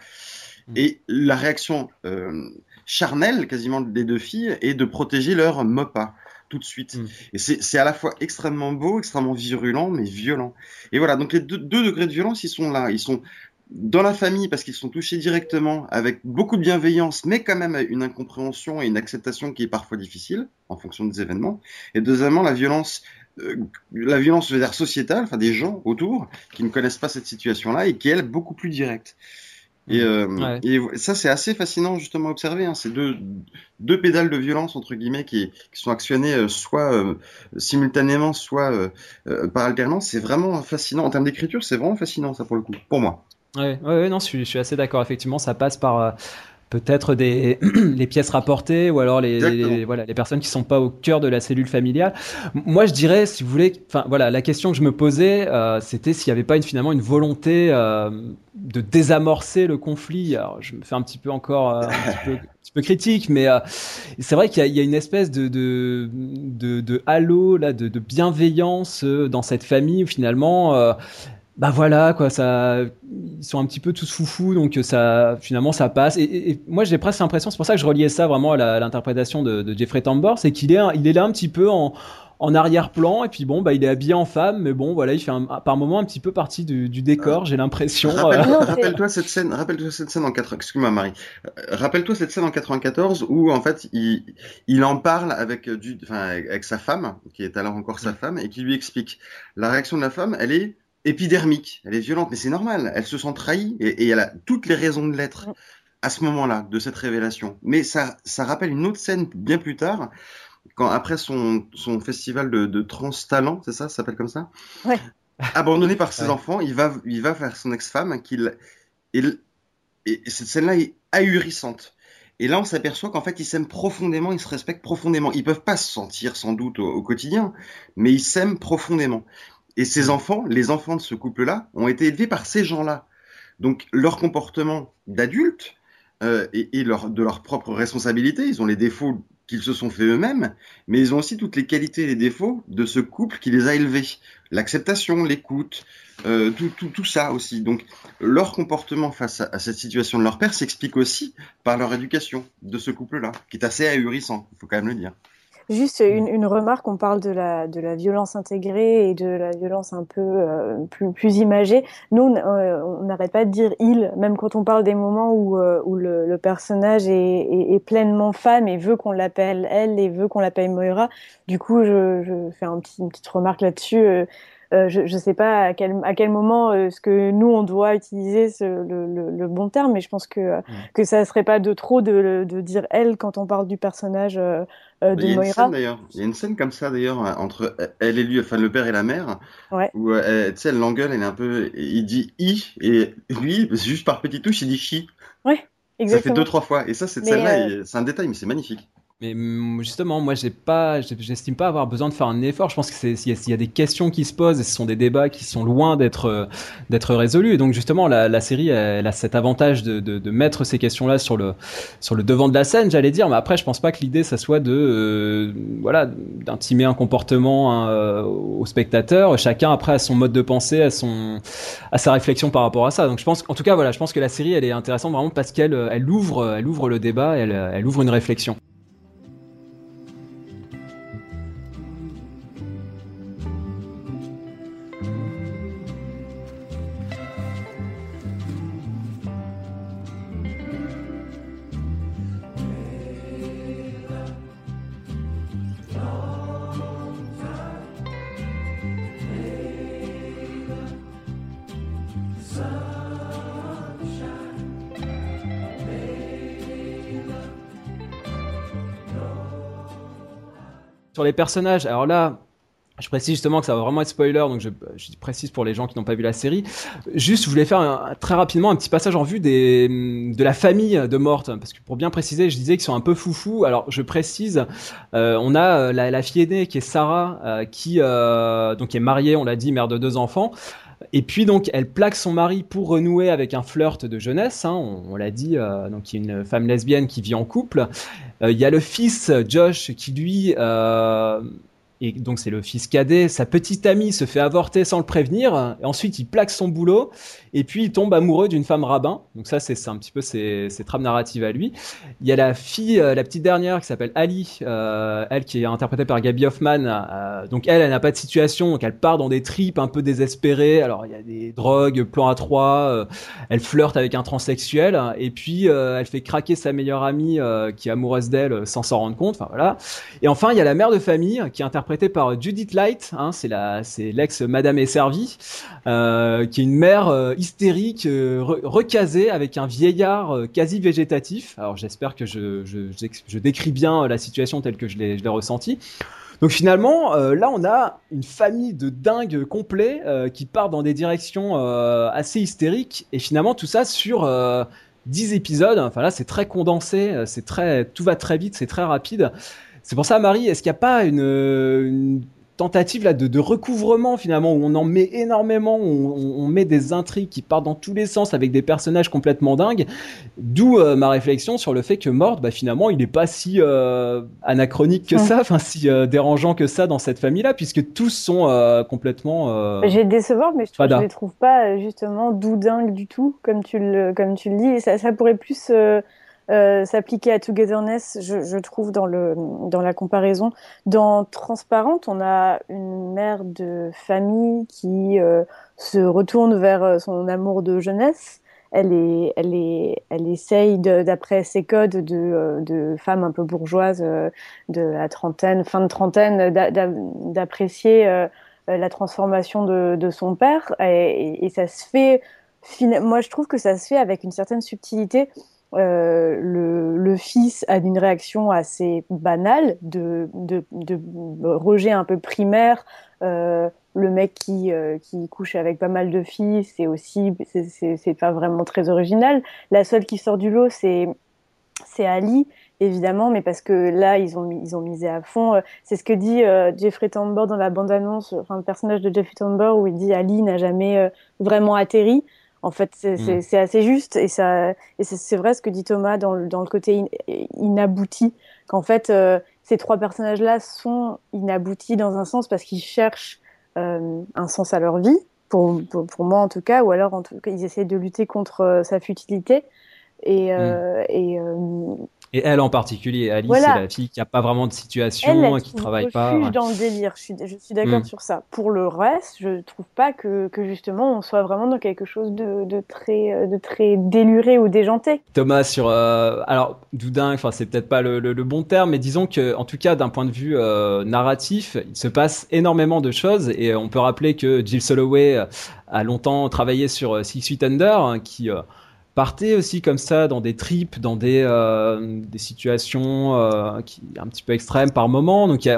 Mm. Et la réaction euh, charnelle quasiment des deux filles est de protéger leur MOPA tout de suite. Mm. Et c'est c'est à la fois extrêmement beau, extrêmement virulent, mais violent. Et voilà, donc les deux, deux degrés de violence, ils sont là. Ils sont dans la famille parce qu'ils sont touchés directement avec beaucoup de bienveillance, mais quand même une incompréhension et une acceptation qui est parfois difficile en fonction des événements. Et deuxièmement, la violence, euh, la violence je veux dire, sociétale, enfin des gens autour qui ne connaissent pas cette situation-là et qui est elle beaucoup plus directe. Et, euh, Ouais. et ça, c'est assez fascinant justement à observer. Hein. C'est deux, deux pédales de violence entre guillemets qui, qui sont actionnées euh, soit euh, simultanément, soit par alternance. C'est vraiment fascinant en termes d'écriture. C'est vraiment fascinant ça pour le coup, pour moi. Ouais, ouais, ouais, non, je suis, je suis assez d'accord. Effectivement, ça passe par euh, peut-être des [clears throat] les pièces rapportées ou alors les, voilà les personnes qui sont pas au cœur de la cellule familiale. Moi, je dirais, si vous voulez, enfin voilà, la question que je me posais, euh, c'était s'il n'y avait pas une, finalement une volonté euh, de désamorcer le conflit. Alors, je me fais un petit peu encore un, petit peu, [laughs] un petit peu critique, mais c'est vrai qu'il y, a- il y a une espèce de de, de, de halo là, de, de bienveillance dans cette famille où finalement. Bah voilà quoi ça ils sont un petit peu tous foufous donc euh, ça finalement ça passe et, et- et moi j'ai presque l'impression c'est pour ça que je reliais ça vraiment à l'interprétation de, de Jeffrey Tambor c'est qu'il est il est là un petit peu en en arrière-plan et puis bon bah il est habillé en femme mais bon voilà il fait un- par moment un petit peu partie du, du décor j'ai l'impression euh. [laughs] Rappelle-toi cette scène, rappelle-toi cette scène en 4, excuse-moi Marie, Euh, rappelle-toi cette scène en 94 où en fait il, il en parle avec du, enfin avec sa femme, qui est alors encore sa femme, et qui lui explique. La réaction de la femme, elle est épidermique, elle est violente, mais c'est normal, elle se sent trahie et, et elle a toutes les raisons de l'être à ce moment-là de cette révélation. Mais ça, ça rappelle une autre scène bien plus tard, quand après son, son festival de, de trans talent, c'est ça, ça s'appelle comme ça? Ouais. Abandonné par ses Ouais. enfants, il va, il va vers son ex-femme qu'il et, et cette scène-là est ahurissante. Et là, on s'aperçoit qu'en fait, ils s'aiment profondément, ils se respectent profondément. Ils peuvent pas se sentir sans doute au, au quotidien, mais ils s'aiment profondément. Et ces enfants, les enfants de ce couple-là, ont été élevés par ces gens-là. Donc, leur comportement d'adultes euh, et, et leur, de leur propre responsabilité, ils ont les défauts qu'ils se sont fait eux-mêmes, mais ils ont aussi toutes les qualités et les défauts de ce couple qui les a élevés. L'acceptation, l'écoute, euh, tout, tout, tout ça aussi. Donc, leur comportement face à, à cette situation de leur père s'explique aussi par leur éducation de ce couple-là, qui est assez ahurissant, il faut quand même le dire. Juste une, une, remarque, on parle de la, de la violence intégrée et de la violence un peu euh, plus, plus imagée. Nous, on n'arrête pas de dire il, même quand on parle des moments où, euh, où le, le, personnage est, est, est, pleinement femme et veut qu'on l'appelle elle et veut qu'on l'appelle Moira. Du coup, je, je fais un petit, une petite remarque là-dessus. Euh, euh, je ne sais pas à quel, à quel moment euh, ce que nous on doit utiliser ce, le, le, le, bon terme, mais je pense que mmh. que ça serait pas de trop de, de, dire elle quand on parle du personnage euh, de il Moira. D'ailleurs, il y a une scène comme ça d'ailleurs entre elle et lui, enfin le père et la mère, ouais. où sais elle l'engueule, elle est un peu, il dit i et lui juste par petite touche il dit chi. Ouais. Exactement. Ça fait deux trois fois et ça cette scène-là, c'est un détail mais c'est magnifique. Mais justement, moi, j'ai pas, j'estime pas avoir besoin de faire un effort. Je pense que c'est y, a des questions qui se posent, et ce sont des débats qui sont loin d'être d'être résolus. Et donc justement, la, la série, elle, a cet avantage de, de, de mettre ces questions-là sur le sur le devant de la scène, j'allais dire. Mais après, je pense pas que l'idée, ça soit de euh, voilà d'intimer un comportement hein, euh, au spectateur. Chacun après a son mode de pensée, a son à sa réflexion par rapport à ça. Donc je pense, en tout cas, voilà, je pense que la série, elle est intéressante vraiment parce qu'elle elle ouvre elle ouvre le débat, elle elle ouvre une réflexion. Sur les personnages, alors là, je précise justement que ça va vraiment être spoiler, donc je, précise pour les gens qui n'ont pas vu la série. Juste, je voulais faire un, très rapidement un petit passage en vue des, de la famille de Morte, parce que pour bien préciser, je disais qu'ils sont un peu foufou. Alors, je précise, euh, on a la, la, fille aînée qui est Sarah, euh, qui euh, donc est mariée, on l'a dit, mère de deux enfants. Et puis donc elle plaque son mari pour renouer avec un flirt de jeunesse, hein, on, l'a dit, euh, donc il y a une femme lesbienne qui vit en couple. Il y a le fils Josh qui lui et donc c'est le fils cadet, sa petite amie se fait avorter sans le prévenir, et ensuite il plaque son boulot, et puis il tombe amoureux d'une femme rabbin, donc ça c'est un petit peu ses, trames narratives à lui. Il y a la fille, euh, la petite dernière qui s'appelle Ali, euh, elle qui est interprétée par Gabby Hoffman, euh, donc elle, elle n'a pas de situation, donc elle part dans des tripes un peu désespérées, alors il y a des drogues, plan à trois, elle flirte avec un transsexuel, et puis elle fait craquer sa meilleure amie qui est amoureuse d'elle sans s'en rendre compte, enfin voilà. Et enfin il y a la mère de famille qui est interprétée par Judith Light, hein, c'est l'ex Madame est servie, qui est une mère hystérique, euh, re recasée avec un vieillard euh, quasi végétatif. Alors j'espère que je, décris bien la situation telle que je l'ai, ressentie. Donc finalement, euh, là, on a une famille de dingues complets euh, qui part dans des directions euh, assez hystériques, et finalement tout ça sur 10 épisodes. Enfin là, c'est très condensé, c'est très, tout va très vite, c'est très rapide. C'est pour ça, Marie, est-ce qu'il n'y a pas une tentative là de, de, recouvrement finalement où on en met énormément, où on, on, met des intrigues qui partent dans tous les sens avec des personnages complètement dingues. D'où euh, ma réflexion sur le fait que Mort, bah, finalement, il n'est pas si euh, anachronique que ça, enfin si euh, dérangeant que ça dans cette famille-là, puisque tous sont complètement. J'ai décevoir, mais je, trouve, je les trouve pas justement doudingues du tout, comme tu le comme tu le dis. Et ça, ça pourrait plus euh, s'appliquer à Togetherness, je, je, trouve, dans, le, dans la comparaison. Dans Transparente, on a une mère de famille qui euh, se retourne vers euh, son amour de jeunesse. Elle, est, elle, est, elle essaye, d'après ses codes de, euh, de femme un peu bourgeoise de la trentaine, fin de trentaine, d'apprécier la transformation de, de son père. Et, et, ça se fait, moi je trouve que ça se fait avec une certaine subtilité euh, le, fils a une réaction assez banale de, rejet un peu primaire. Euh, le mec qui, euh, qui couche avec pas mal de filles, c'est aussi, c'est pas vraiment très original. La seule qui sort du lot, c'est Ali, évidemment, mais parce que là, ils ont, ils ont misé à fond. C'est ce que dit Jeffrey Tambor dans la bande-annonce, enfin, le personnage de Jeffrey Tambor, où il dit Ali n'a jamais vraiment atterri. En fait, c'est mmh. assez juste et ça, et c'est vrai ce que dit Thomas dans le, dans le côté in, inabouti, qu'en fait, euh, ces trois personnages-là sont inaboutis dans un sens parce qu'ils cherchent euh, un sens à leur vie, pour, pour, pour, moi en tout cas, ou alors en tout cas, ils essaient de lutter contre euh, sa futilité. Et, mmh. et Et elle en particulier, Alice, Voilà. c'est la fille qui a pas vraiment de situation, Elle, qui trouve travaille pas. refuge ouais. dans le délire. Je suis, je suis d'accord Mm. sur ça. Pour le reste, je trouve pas que, que justement on soit vraiment dans quelque chose de, de très, euh, de très déluré ou déjanté. Thomas sur euh, alors enfin c'est peut-être pas le, le- le bon terme, mais disons que en tout cas d'un point de vue euh, narratif, il se passe énormément de choses et on peut rappeler que Jill Soloway euh, a longtemps travaillé sur euh, Six Feet Under, hein, qui euh, partait aussi comme ça dans des trips, dans des euh, des situations euh, qui un petit peu extrêmes par moment. Donc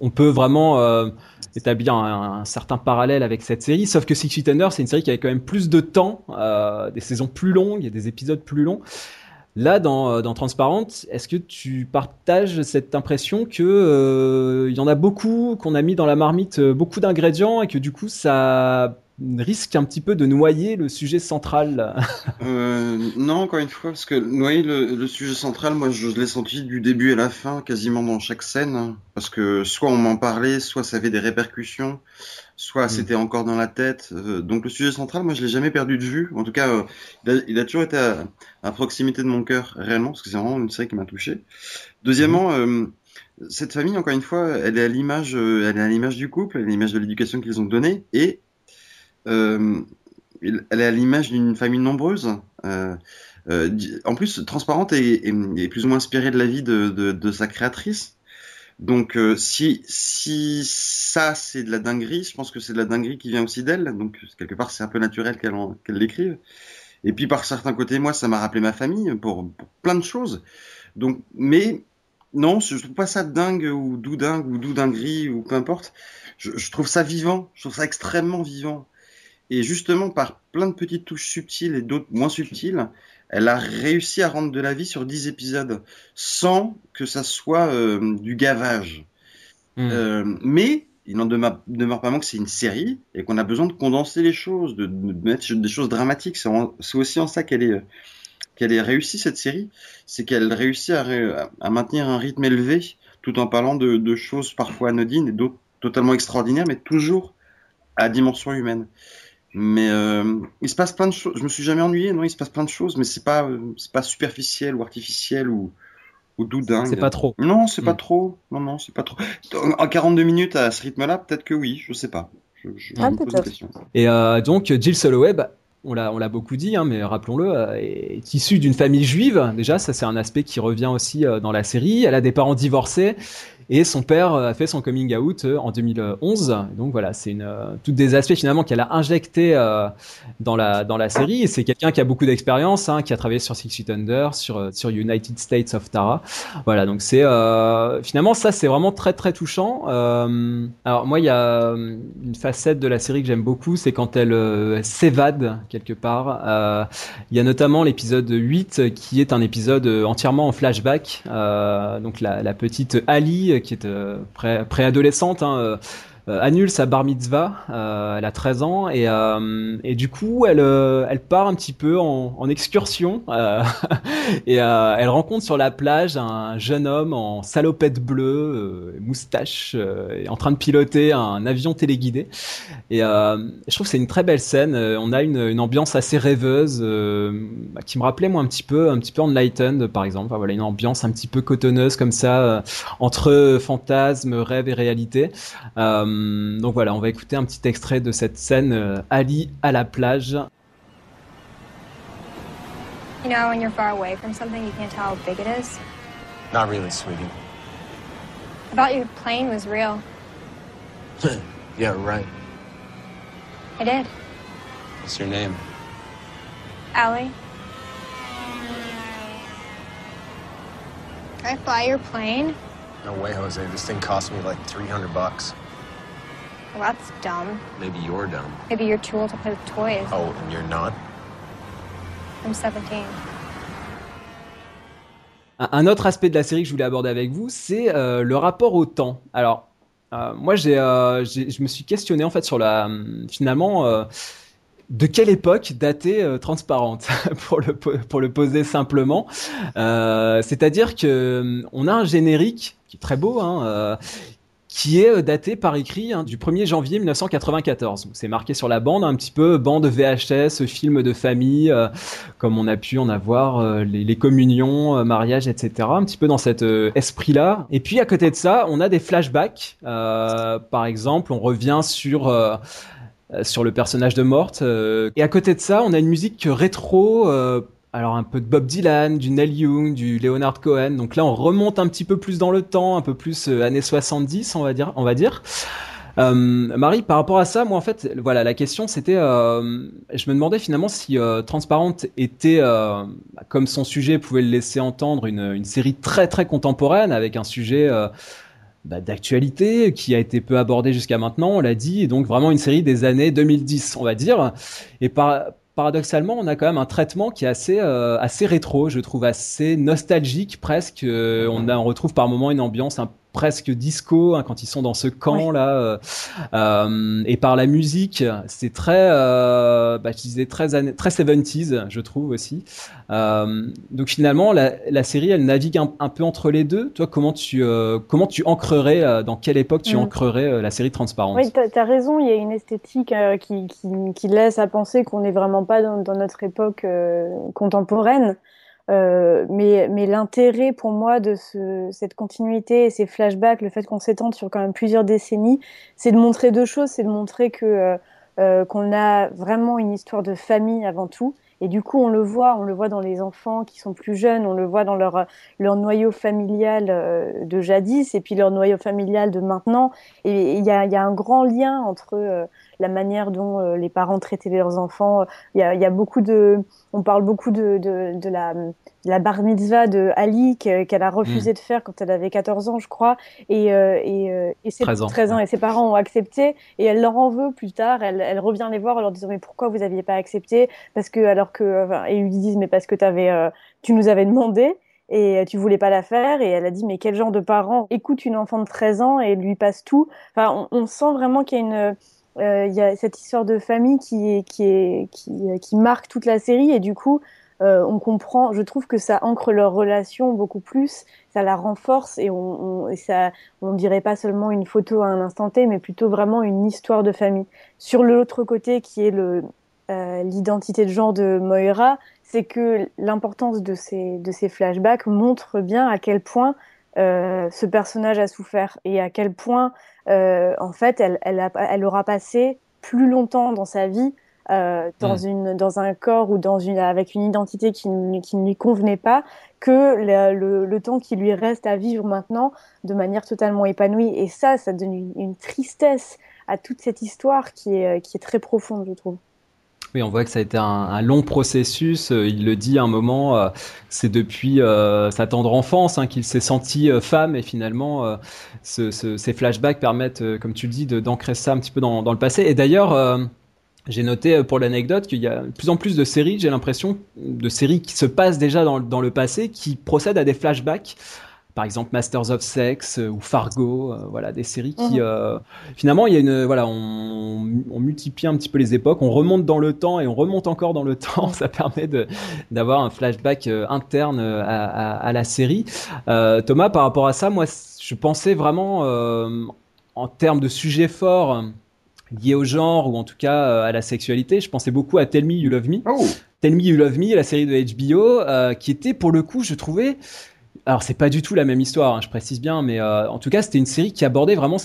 on, peut vraiment euh, établir un, certain parallèle avec cette série, sauf que Six Feet Under, c'est une série qui avait quand même plus de temps, des saisons plus longues et des épisodes plus longs. Là, dans, Transparente, est-ce que tu partages cette impression que y en a beaucoup, qu'on a mis dans la marmite beaucoup d'ingrédients et que du coup ça risque un petit peu de noyer le sujet central Euh, non, encore une fois, parce que noyer le, le sujet central, moi je l'ai senti du début à la fin, quasiment dans chaque scène, hein, parce que soit on m'en parlait, soit ça avait des répercussions, soit Mm. c'était encore dans la tête. Euh, donc le sujet central, moi je l'ai jamais perdu de vue. En tout cas, euh, il, a, il a toujours été à, à proximité de mon cœur, réellement, parce que c'est vraiment une série qui m'a touché. Deuxièmement, euh, cette famille, encore une fois, elle est à l'image, elle est à l'image du couple, elle est à l'image de l'éducation qu'ils ont donnée, et euh, elle est à l'image d'une famille nombreuse. Euh, euh, en plus, Transparente est plus ou moins inspirée de la vie de, sa créatrice. Donc, si, si ça, c'est de la dinguerie, je pense que c'est de la dinguerie qui vient aussi d'elle. Donc, quelque part, c'est un peu naturel qu'elle l'écrive. Et puis, par certains côtés, moi, ça m'a rappelé ma famille pour, plein de choses. Donc, mais non, je trouve pas ça dingue ou doudingue ou doudinguerie ou peu importe. Je trouve ça vivant. Je trouve ça extrêmement vivant. Et justement, par plein de petites touches subtiles et d'autres moins subtiles, elle a réussi à rendre de la vie sur 10 épisodes sans que ça soit euh, du gavage. Hmm. Euh, mais il n'en demeure, demeure pas moins que c'est une série et qu'on a besoin de condenser les choses, de, de mettre des choses dramatiques. C'est aussi en ça qu'elle est, qu'elle est réussie cette série, c'est qu'elle réussit à, ré- à maintenir un rythme élevé tout en parlant de, de choses parfois anodines et d'autres totalement extraordinaires, mais toujours à dimension humaine. Mais euh, il se passe plein de choses. Je me suis jamais ennuyé, non, il se passe plein de choses, mais c'est pas, euh, c'est pas superficiel ou artificiel ou, ou doudingue. C'est pas trop. Non, c'est pas Mm. trop. Non, non, c'est pas trop. En en 42 minutes à ce rythme-là, peut-être que oui, je sais pas. Je, je, je Ah, me pose la peut-être. question. Et euh, donc Jill Soloway, bah, on l'a on l'a beaucoup dit, hein, mais rappelons-le, euh, est issue d'une famille juive. Déjà, ça c'est un aspect qui revient aussi euh, dans la série. Elle a des parents divorcés et son père euh, a fait son coming out euh, en 2011. Donc voilà, c'est une euh, toutes des aspects finalement qu'elle a injectés euh, dans la dans la série. C'est quelqu'un qui a beaucoup d'expérience, hein, qui a travaillé sur Six Feet Under, sur sur United States of Tara. Voilà, donc c'est finalement ça c'est vraiment très très touchant. Alors moi il y a une facette de la série que j'aime beaucoup, c'est quand elle s'évade quelque part. Il y a notamment l'épisode 8 qui est un épisode entièrement en flashback. Donc la, la petite Ali qui est euh, pré- préadolescente. Hein, euh, euh, annule sa bar mitzvah, euh, elle a 13 ans et, euh, et du coup elle, euh, elle part un petit peu en, excursion euh, [laughs] et euh, elle rencontre sur la plage un jeune homme en salopette bleue, euh, moustache, euh, en train de piloter un avion téléguidé. Et euh, je trouve que c'est une très belle scène. Euh, On a une, ambiance assez rêveuse euh, bah, qui me rappelait moi un petit peu, un petit peu Enlightened par exemple. Voilà, une ambiance un petit peu cotonneuse comme ça euh, entre fantasme, rêve et réalité. Euh, donc voilà, on va écouter un petit extrait de cette scène euh, Ali à la plage. You know, when you're far away from something, you can't tell how big it is? Not really, sweetie. I thought your plane was real. [laughs] Yeah, right. I did. What's your name? Allie. Can I fly your plane? No way, Jose. This thing cost me like 300 bucks. Well, that's dumb. Maybe you're dumb. Maybe you're too old to play with toys. Oh, and you're not? I'm 17. Un autre aspect de la série que je voulais aborder avec vous, c'est euh, le rapport au temps. Alors, euh, moi, j'ai, euh, j'ai- je me suis questionné en fait sur la, hum, finalement, euh, de quelle époque euh, Transparente, [laughs] pour le po- pour le poser simplement. Euh, C'est-à-dire que hum, on a un générique qui est très beau, hein, euh, qui est euh, daté par écrit hein, du 1er janvier 1994. C'est marqué sur la bande, un petit peu bande VHS, film de famille, euh, comme on a pu en avoir euh, les, les, communions, mariages, etc. Un petit peu dans cet esprit-là. Et puis à côté de ça, on a des flashbacks. par exemple, on revient sur sur le personnage de Morte. et à côté de ça, on a une musique rétro alors un peu de Bob Dylan, du Neil Young, du Leonard Cohen. Donc là, on remonte un petit peu plus dans le temps, un peu plus euh, années 70, on va dire. On va dire. Euh, Marie, par rapport à ça, moi en fait, voilà, la question c'était, euh, je me demandais finalement si Transparente était, comme son sujet pouvait le laisser entendre, une, série très très contemporaine avec un sujet bah, d'actualité qui a été peu abordé jusqu'à maintenant, on l'a dit, et donc vraiment une série des années 2010, on va dire. Et par paradoxalement, on a quand même un traitement qui est assez, euh, assez rétro, je trouve assez nostalgique presque. Euh, on, retrouve par moments une ambiance un presque disco hein, quand ils sont dans ce camp là euh, euh, et par la musique c'est très euh, bah, je disais très très 70s je trouve aussi. Euh, donc finalement la, la, série elle navigue un, peu entre les deux. Toi comment tu comment tu ancrerais dans quelle époque tu mm. ancrerais la série transparente? Oui tu as, raison il y a une esthétique qui, qui, qui, laisse à penser qu'on n'est vraiment pas dans, dans notre époque contemporaine euh, mais, mais l'intérêt pour moi de ce, cette continuité et ces flashbacks, le fait qu'on s'étende sur quand même plusieurs décennies, c'est de montrer deux choses. C'est de montrer que euh, euh, qu'on a vraiment une histoire de famille avant tout. Et du coup, on le voit, on le voit dans les enfants qui sont plus jeunes, on le voit dans leur, leur noyau familial de jadis et puis leur noyau familial de maintenant. Et il y a, y a, un grand lien entre la manière dont euh, les parents traitaient leurs enfants. Il y a, il y a beaucoup de, on parle beaucoup de, de, de la, de la bar mitzvah de Ali qu'elle a refusé mm. de faire quand elle avait 14 ans, je crois, et, euh, et, euh, et ses, 13 ans, 13 ans et ses parents ont accepté, et elle leur en veut plus tard. Elle, elle revient les voir en leur disant mais pourquoi vous aviez pas accepté? Parce que alors que, enfin, et ils lui disent mais parce que avais, euh, tu nous avais demandé et tu voulais pas la faire. Et elle a dit mais quel genre de parent écoute une enfant de 13 ans et lui passe tout. Enfin on, on sent vraiment qu'il y a une euh, il y a cette histoire de famille qui, est, qui, marque toute la série et du coup, euh, on comprend, je trouve que ça ancre leur relation beaucoup plus, ça la renforce et on, on, ça, on dirait pas seulement une photo à un instant T, mais plutôt vraiment une histoire de famille. Sur l'autre côté, qui est le euh, l'identité de genre de Moira, c'est que l'importance de ces de ces flashbacks montre bien à quel point euh, ce personnage a souffert et à quel point euh, en fait, elle, elle, a, elle, aura passé plus longtemps dans sa vie euh, dans, mmh. une, dans un corps ou dans une, avec une identité qui, qui ne lui convenait pas que le, le, le temps qui lui reste à vivre maintenant de manière totalement épanouie. Et ça, ça donne une, une tristesse à toute cette histoire qui est, qui est très profonde, je trouve. Oui, on voit que ça a été un, long processus. Euh, il le dit à un moment, euh, c'est depuis euh, sa tendre enfance hein, qu'il s'est senti femme et finalement, ce, ce, ces flashbacks permettent, comme tu le dis, d'ancrer ça un petit peu dans, le passé. Et d'ailleurs, j'ai noté pour l'anecdote qu'il y a de plus en plus de séries, j'ai l'impression, de séries qui se passent déjà dans le passé, qui procèdent à des flashbacks par exemple Masters of Sex euh, ou Fargo, euh, voilà des séries qui mhm. euh, finalement il y a une voilà on, on, multiplie un petit peu les époques, on remonte dans le temps et on remonte encore dans le [laughs] temps, ça permet d'avoir un flashback interne à, à, à la série. Thomas, par rapport à ça, moi je pensais vraiment en termes de sujets forts liés au genre ou en tout cas à la sexualité, je pensais beaucoup à Tell Me You Love Me. Oh. Tell Me You Love Me, la série de HBO, euh, qui était pour le coup, je trouvais, alors c'est pas du tout la même histoire, hein, je précise bien, mais euh, en tout cas c'était une série qui abordait vraiment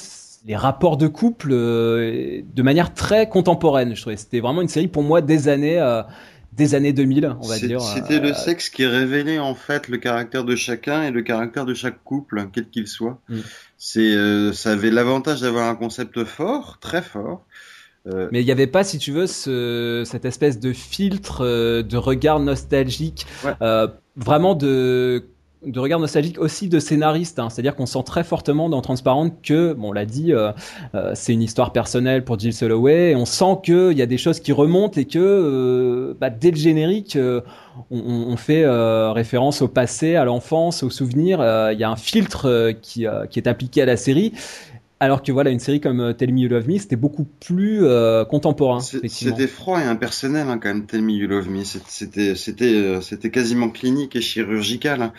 les rapports de couple euh, de manière très contemporaine. Je trouvais c'était vraiment une série pour moi des années euh, des années 2000, on va dire. C'était le sexe qui révélait en fait le caractère de chacun et le caractère de chaque couple, quel qu'il soit. Mm. C'est ça avait l'avantage d'avoir un concept fort, très fort. Mais il n'y avait pas, si tu veux, ce, cette espèce de filtre de regard nostalgique, ouais. vraiment de de regard nostalgique aussi de scénariste. Hein. C'est-à-dire qu'on sent très fortement dans Transparente que, bon, on l'a dit, euh, euh, c'est une histoire personnelle pour Jill Soloway. Et on sent qu'il y a des choses qui remontent et que euh, bah, dès le générique, on, on, fait référence au passé, à l'enfance, aux souvenirs. Il y a un filtre qui, qui est appliqué à la série. Alors que voilà, une série comme Tell Me You Love Me, c'était beaucoup plus euh, contemporain. C'était froid et impersonnel hein, quand même. Tell Me You Love Me, c'était quasiment clinique et chirurgical. Hein.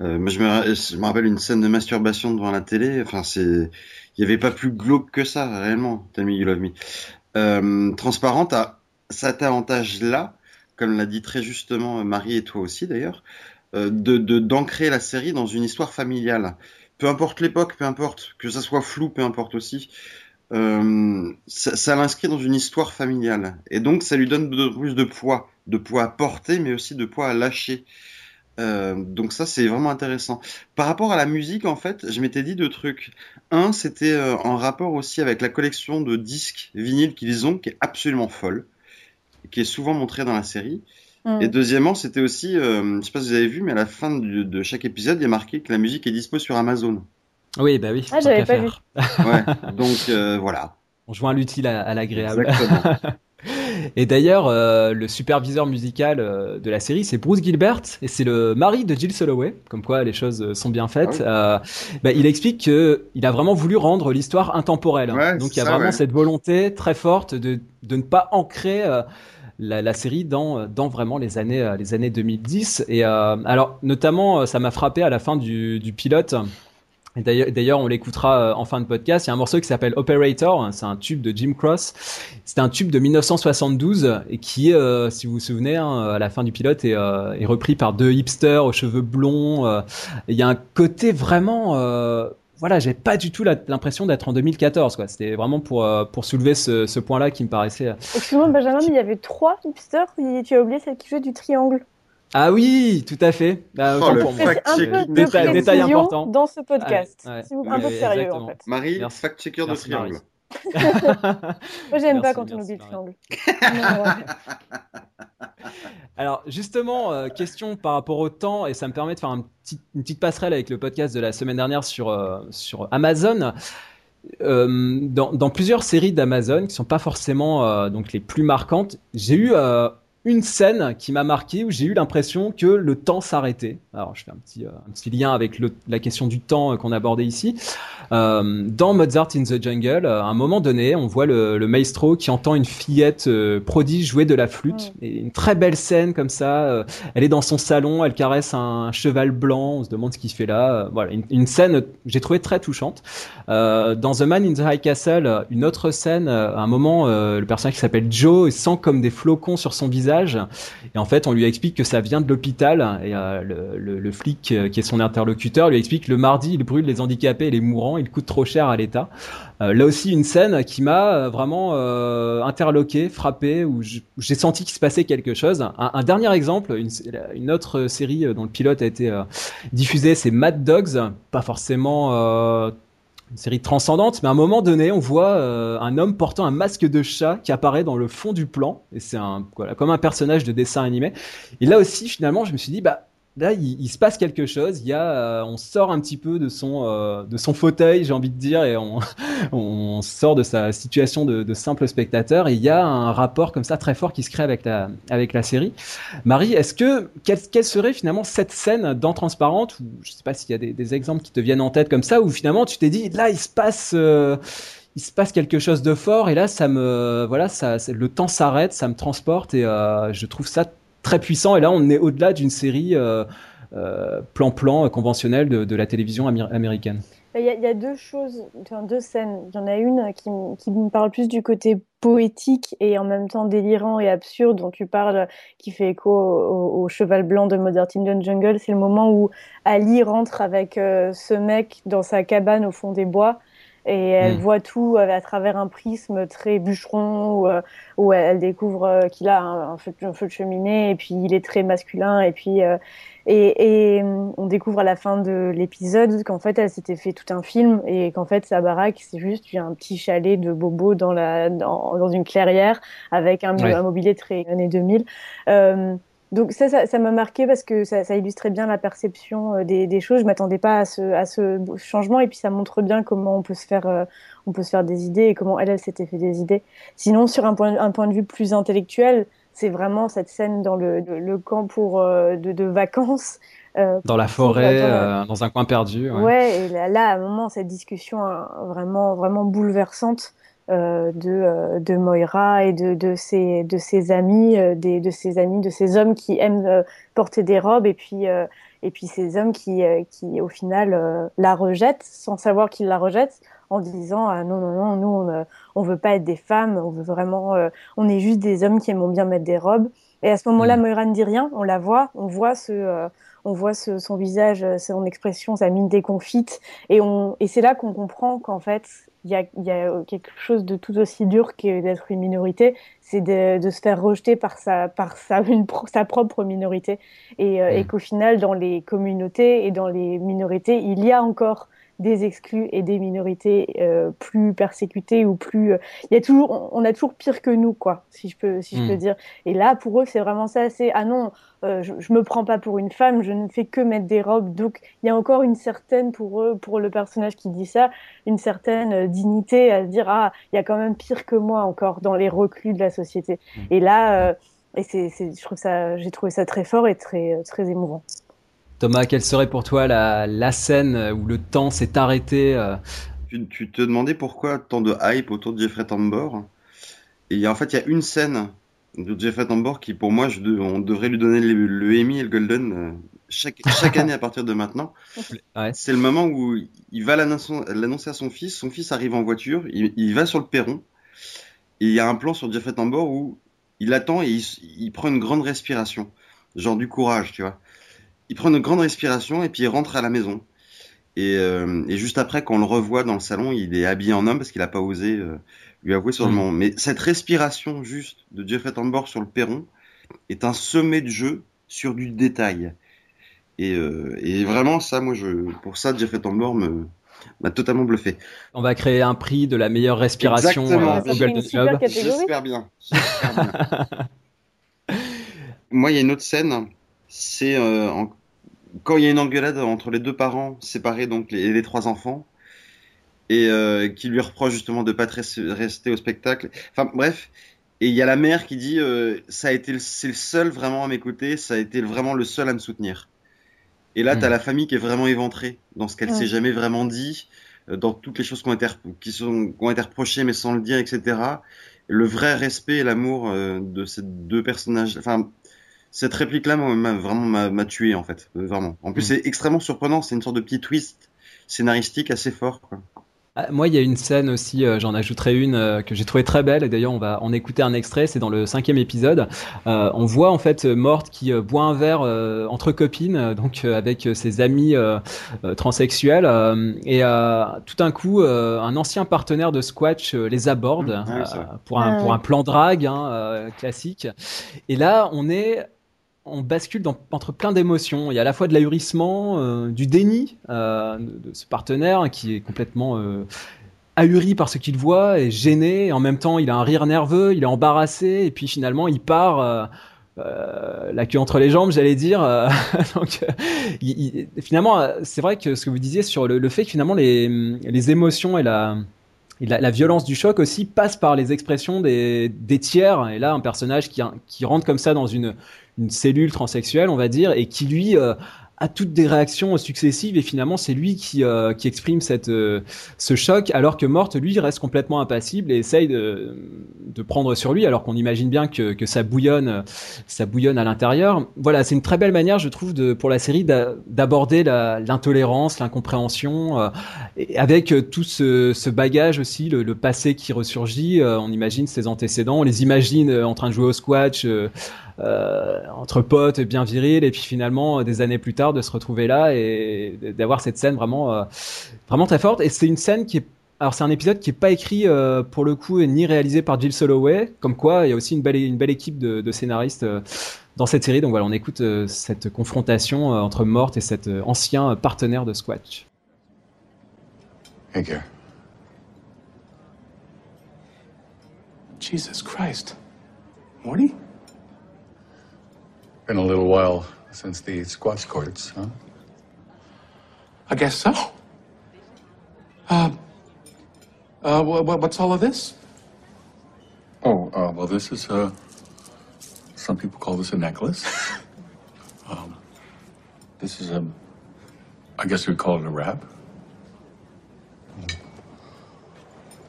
Euh, je, me, je me rappelle une scène de masturbation devant la télé. Enfin, c'est Il n'y avait pas plus glauque que ça, réellement, Tell Me You Love Me. Euh, Transparente a cet avantage-là, comme l'a dit très justement Marie et toi aussi d'ailleurs, euh, de d'ancrer la série dans une histoire familiale. Peu importe l'époque, peu importe que ça soit flou, peu importe aussi. Euh, ça, ça l'inscrit dans une histoire familiale et donc ça lui donne de, plus de poids, de poids à porter, mais aussi de poids à lâcher. Euh, donc ça c'est vraiment intéressant. Par rapport à la musique en fait, je m'étais dit deux trucs. Un, c'était euh, en rapport aussi avec la collection de disques vinyles qu'ils ont, qui est absolument folle, qui est souvent montrée dans la série. Mm. Et deuxièmement, c'était aussi, euh, je sais pas si vous avez vu, mais à la fin du- de chaque épisode, il y a marqué que la musique est dispo sur Amazon. Oui, bah oui. Ah, j'avais pas faire. Ouais, donc euh, voilà. On joint l'utile à, à l'agréable. Exactement. [laughs] Et d'ailleurs, euh, le superviseur musical euh, de la série, c'est Bruce Gilbert, et c'est le mari de Jill Soloway, comme quoi les choses euh, sont bien faites. Euh, bah, il explique que il a vraiment voulu rendre l'histoire intemporelle. hein. Ouais, Donc il y a ça, vraiment ouais. cette volonté très forte de, de ne pas ancrer la, la série dans, dans vraiment les années, les années 2010. Et alors, notamment, ça m'a frappé à la fin du, du pilote. D'ailleurs- on l'écoutera euh, en fin de podcast. Il y a un morceau qui s'appelle Operator. C'est un tube de Jim Cross. C'était un tube de 1972 et qui, euh, si vous vous souvenez, hein, à la fin du pilote, est, euh, est repris par deux hipsters aux cheveux blonds. euh, et Il y a un côté vraiment. Voilà, j'ai pas du tout l'impression d'être en 2014. quoi. C'était vraiment pour, euh, pour soulever ce, ce point-là qui me paraissait. Excuse-moi, Benjamin, mais il y avait trois hipsters. Tu as oublié celle qui jouait du triangle. Ah oui, tout à fait. Bah, Oh, pour moi. un peu Détail- de détail précision important. dans ce podcast. Ouais, ouais. S'il vous un peu de sérieux exactement. en fait. Marie, Merci. fact-checker de Merci, triangle. Marie. [laughs] Moi, j'aime pas Merci, quand on oublie le triangle. [laughs] Alors justement, euh, question par rapport au temps, et ça me permet de faire un petit- une petite passerelle avec le podcast de la semaine dernière sur, euh, sur Amazon. Euh, dans, dans plusieurs séries d'Amazon qui sont pas forcément euh, donc les plus marquantes, j'ai eu euh, une scène qui m'a marqué où j'ai eu l'impression que le temps s'arrêtait. Alors je fais un petit, euh, un petit lien avec le- la question du temps euh, qu'on abordait ici. Euh, dans Mozart in the Jungle, euh, à un moment donné, on voit le, le maestro qui entend une fillette prodige jouer de la flûte. Et une très belle scène comme ça. elle est dans son salon, elle caresse un cheval blanc. On se demande ce qu'il fait là. Voilà, une, une scène que j'ai trouvé très touchante. Dans The Man in the High Castle, une autre scène. À un moment, le personnage qui s'appelle Joe sent comme des flocons sur son visage. Et en fait, on lui explique que ça vient de l'hôpital. Et euh, le, flic euh, qui est son interlocuteur lui explique que le mardi, il brûle les handicapés et les mourants. Il coûte trop cher à l'État. Euh, là aussi, une scène qui m'a vraiment interloqué, frappé, où j'ai senti qu'il se passait quelque chose. Un, dernier exemple, une, une autre série dont le pilote a été diffusé, c'est Mad Dogs. Pas forcément une série transcendante, mais à un moment donné, on voit euh, un homme portant un masque de chat qui apparaît dans le fond du plan, et c'est un comme un personnage de dessin animé. Et là aussi, finalement, je me suis dit, bah là, il, se passe quelque chose. Il y a, euh, on sort un petit peu de son euh, de son fauteuil, j'ai envie de dire, et on [laughs] sort de sa situation de, simple spectateur. Et il y a un rapport comme ça très fort qui se crée avec la avec la série. Marie, est-ce que quelle, serait finalement cette scène dans Transparente ou je sais pas s'il y a des, exemples qui te viennent en tête comme ça où finalement tu t'es dit là il se passe euh, il se passe quelque chose de fort et là ça me voilà ça le temps s'arrête ça me transporte et je trouve ça très puissant et là on est au-delà d'une série euh, euh, plan-plan conventionnelle de, la télévision améri- américaine. Il y, a, deux choses, enfin, deux scènes. Il y en a une qui, me parle plus du côté poétique et en même temps délirant et absurde dont tu parles, qui fait écho au, cheval blanc de Mozart in the Jungle. C'est le moment où Ali rentre avec euh, ce mec dans sa cabane au fond des bois et elle Mm. voit tout euh, à travers un prisme très bûcheron où, euh, où elle découvre euh, qu'il a un, feu, un feu de cheminée et puis il est très masculin et puis euh, et, et hum, on découvre à la fin de l'épisode qu'en fait, elle s'était fait tout un film et qu'en fait, sa baraque, c'est juste un petit chalet de bobo dans, la, dans, dans une clairière avec un, Ouais. un mobilier très années 2000. Euh, donc ça, ça, ça m'a marqué parce que ça, ça illustrait bien la perception euh, des, des choses. Je m'attendais pas à ce, à ce changement et puis ça montre bien comment on peut se faire, euh, on peut se faire des idées et comment elle, elle s'était fait des idées. Sinon, sur un point, un point de vue plus intellectuel, c'est vraiment cette scène dans le, le, le camp pour euh, de, de vacances. euh, Dans la forêt, euh, dans un coin perdu. ouais. Ouais, et là, là, à un moment, cette discussion hein, vraiment, vraiment bouleversante euh, de, euh, de Moira et de, de, ses, de ses amis, euh, des, de ses amis, de ces hommes qui aiment euh, porter des robes et puis, euh, et puis ces hommes qui, euh, qui au final, euh, la rejettent sans savoir qu'ils la rejettent en disant ah, non non non nous on, on veut pas être des femmes, on veut vraiment euh, on est juste des hommes qui aiment bien mettre des robes. Et à ce moment-là, Mm. Moira ne dit rien, on la voit, on voit ce euh, on voit ce, son visage, son expression, sa mine déconfite, et on et c'est là qu'on comprend qu'en fait il y a, il y a quelque chose de tout aussi dur que d'être une minorité, c'est de, de se faire rejeter par sa par sa [laughs] une pro- sa propre minorité et, euh, Mm. et qu'au final dans les communautés et dans les minorités il y a encore des exclus et des minorités euh, plus persécutées ou plus euh, il y a toujours on- a toujours pire que nous quoi si je peux si je peux dire. Et là pour eux c'est vraiment ça c'est ah non euh, je, je me prends pas pour une femme je ne fais que mettre des robes. Donc il y a encore une certaine pour eux pour le personnage qui dit ça une certaine euh, dignité à se dire ah il y a quand même pire que moi encore dans les reclus de la société. Mm. et là euh, et c'est c'est je trouve ça j'ai trouvé ça très fort et très très émouvant Thomas, quelle serait pour toi la, la scène où le temps s'est arrêté euh, Tu, tu te demandais pourquoi tant de hype autour de Jeffrey Tambor. Et en fait, il y a une scène de Jeffrey Tambor qui, pour moi, je on devrait lui donner le, le Emmy et le Golden euh, chaque, chaque année à partir de maintenant. [laughs] Ouais. C'est le moment où il va l'annoncer à son fils. Son fils arrive en voiture, il, il va sur le perron. Et il y a un plan sur Jeffrey Tambor où il attend et il prend une grande respiration. Genre du courage, tu vois. Il prend une grande respiration et puis il rentre à la maison. Et, euh, et juste après, quand on le revoit dans le salon, il est habillé en homme parce qu'il n'a pas osé euh, lui avouer sur le Mm. moment. Mais cette respiration juste de Jeffrey Tambor sur le perron est un sommet de jeu sur du détail. Et, euh, et vraiment, ça, moi, je, pour ça, Jeffrey Tambor me m'a totalement bluffé. On va créer un prix de la meilleure respiration Exactement. euh, au Golden Globe. catégorie. J'espère bien. J'espère bien. [laughs] Moi, il y a une autre scène. C'est euh, en- quand il y a une engueulade entre les deux parents séparés, donc les, les trois enfants, et euh, qui lui reproche justement de pas très- rester au spectacle. Enfin, bref. Et il y a la mère qui dit euh, ça a été c'est le seul vraiment à m'écouter, ça a été vraiment le seul à me soutenir. Et là, Mm. t'as la famille qui est vraiment éventrée dans ce qu'elle Mm. s'est jamais vraiment dit, euh, dans toutes les choses qui ont été, qui sont, qui ont été reprochées mais sans le dire, etc. Le vrai respect et l'amour euh, de ces deux personnages. Enfin, cette réplique-là, m'a vraiment m'a tué en fait, euh, vraiment. En plus, Mm. c'est extrêmement surprenant. C'est une sorte de petit twist scénaristique assez fort. Quoi. Ah, Moi, il y a une scène aussi, euh, j'en ajouterai une euh, que j'ai trouvée très belle. Et d'ailleurs, on va en écouter un extrait. C'est dans le cinquième épisode. Euh, on voit en fait Morte qui euh, boit un verre euh, entre copines, donc euh, avec ses amis euh, euh, transsexuels. euh, et euh, tout d'un coup, euh, un ancien partenaire de Squatch euh, les aborde Mmh, euh, vrai. pour un Ah pour un plan drague hein, euh, classique. Et là, on est on bascule entre plein d'émotions. Il y a à la fois de l'ahurissement, euh, du déni euh, de, ce partenaire qui est complètement euh, ahuri par ce qu'il voit, et gêné. En même temps, il a un rire nerveux, il est embarrassé, et puis finalement, il part. la queue entre les jambes, j'allais dire. [laughs] finalement, c'est vrai que ce que vous disiez sur le, fait que finalement les, les émotions et la, la, violence du choc aussi passe par les expressions des, des tiers. Et là, un personnage qui, qui rentre comme ça dans une, une cellule transsexuelle, on va dire, et qui lui euh, a toutes des réactions successives. Et finalement, c'est lui qui, euh, qui exprime cette, euh, ce choc, alors que Morte, lui, reste complètement impassible et essaye de, de prendre sur lui, alors qu'on imagine bien que, que ça bouillonne, ça bouillonne à l'intérieur. Voilà, c'est une très belle manière, je trouve, de, pour la série d'a- d'aborder l'intolérance, l'incompréhension, euh, avec tout ce, ce bagage aussi, le, le passé qui ressurgit. on imagine ses antécédents, on les imagine en train de jouer au squash. Euh, entre potes bien viril et puis finalement euh, des années plus tard de se retrouver là et d'avoir cette scène vraiment euh, vraiment très forte et c'est une scène qui est alors c'est un épisode qui est pas écrit pour le coup ni réalisé par Jill Soloway comme quoi il y a aussi une belle une belle équipe de, scénaristes dans cette série donc voilà on écoute cette confrontation entre Morte et cet ancien partenaire de Squatch Hey, Gare. Jesus Christ. Morty? Been a little while since the squash courts, huh? I guess so. Uh, uh, wha- what's all of this? Oh, uh, well, this is, uh, some people call this a necklace. [laughs] um, this is a, I guess we'd call it a wrap.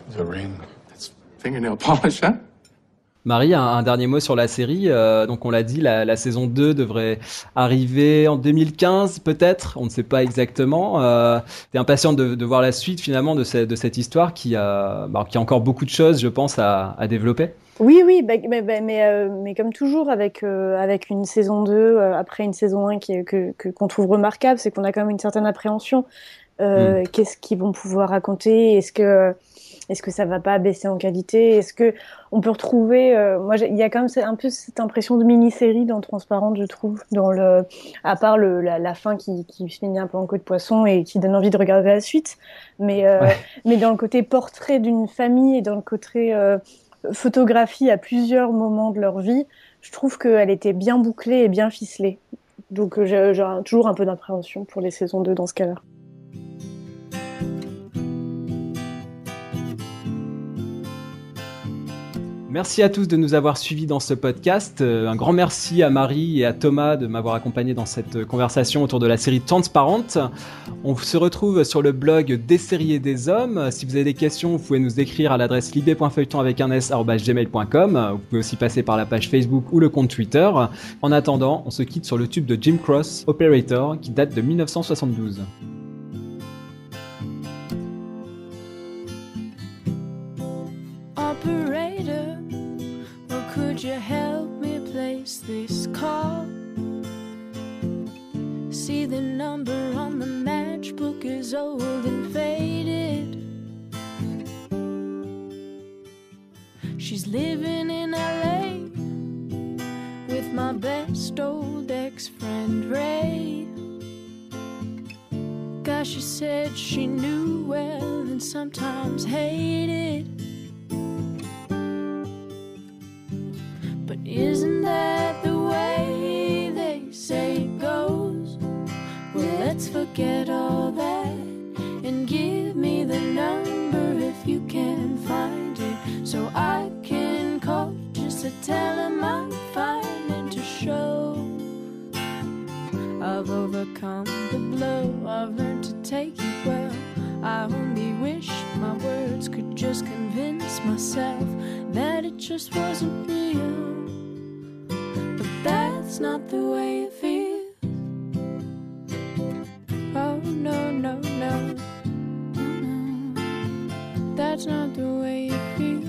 It's a ring. It's fingernail polish, huh? Marie, un, dernier mot sur la série. Euh, donc on l'a dit, la, saison 2 devrait arriver en 2015 peut-être, on ne sait pas exactement. Euh, T'es impatient de, voir la suite finalement de, de cette histoire qui a, bah, qui a encore beaucoup de choses, je pense, à, développer. Oui, oui, bah, bah, bah, mais, euh, mais, comme toujours avec, euh, avec une saison 2, après une saison 1 qu'on que, qu'on trouve remarquable, c'est qu'on a quand même une certaine appréhension. Hmm. Qu'est-ce qu'ils vont pouvoir raconter? Est-ce que est-ce que ça va pas baisser en qualité? Est-ce que on peut retrouver euh, Moi, il y a quand même un peu cette impression de mini-série dans Transparente, je trouve, dans le, à part le, la, fin qui, qui finit un peu en queue de poisson et qui donne envie de regarder la suite. Mais, euh, mais dans le côté portrait d'une famille et dans le côté euh, photographie à plusieurs moments de leur vie, je trouve qu'elle était bien bouclée et bien ficelée. Donc j'ai toujours un peu d'appréhension pour les saisons 2 dans ce cas-là. Merci à tous de nous avoir suivis dans ce podcast. Euh, un grand merci à Marie et à Thomas de m'avoir accompagné dans cette conversation autour de la série Transparente. On se retrouve sur le blog des séries et des hommes. Si vous avez des questions, vous pouvez nous écrire à l'adresse libé.feuilleton avec un s. Vous pouvez aussi passer par la page Facebook ou le compte Twitter. En attendant, on se quitte sur le tube de Jim Cross, Operator, qui date de 1972. Living in LA with my best old ex friend Ray. Gosh, she said she knew well and sometimes hated. But isn't that the way they say let's forget all that and give me the number if you can find it so I can call just to tell him I'm fine and to show I've overcome the blow. I've learned to take it well. I only wish my words could just convince myself that it just wasn't real. But that's not the way it feels. no, no, no, no. That's not the way it feels.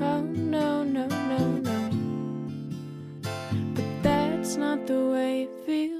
Oh, no, no, no, no. But that's not the way it feels.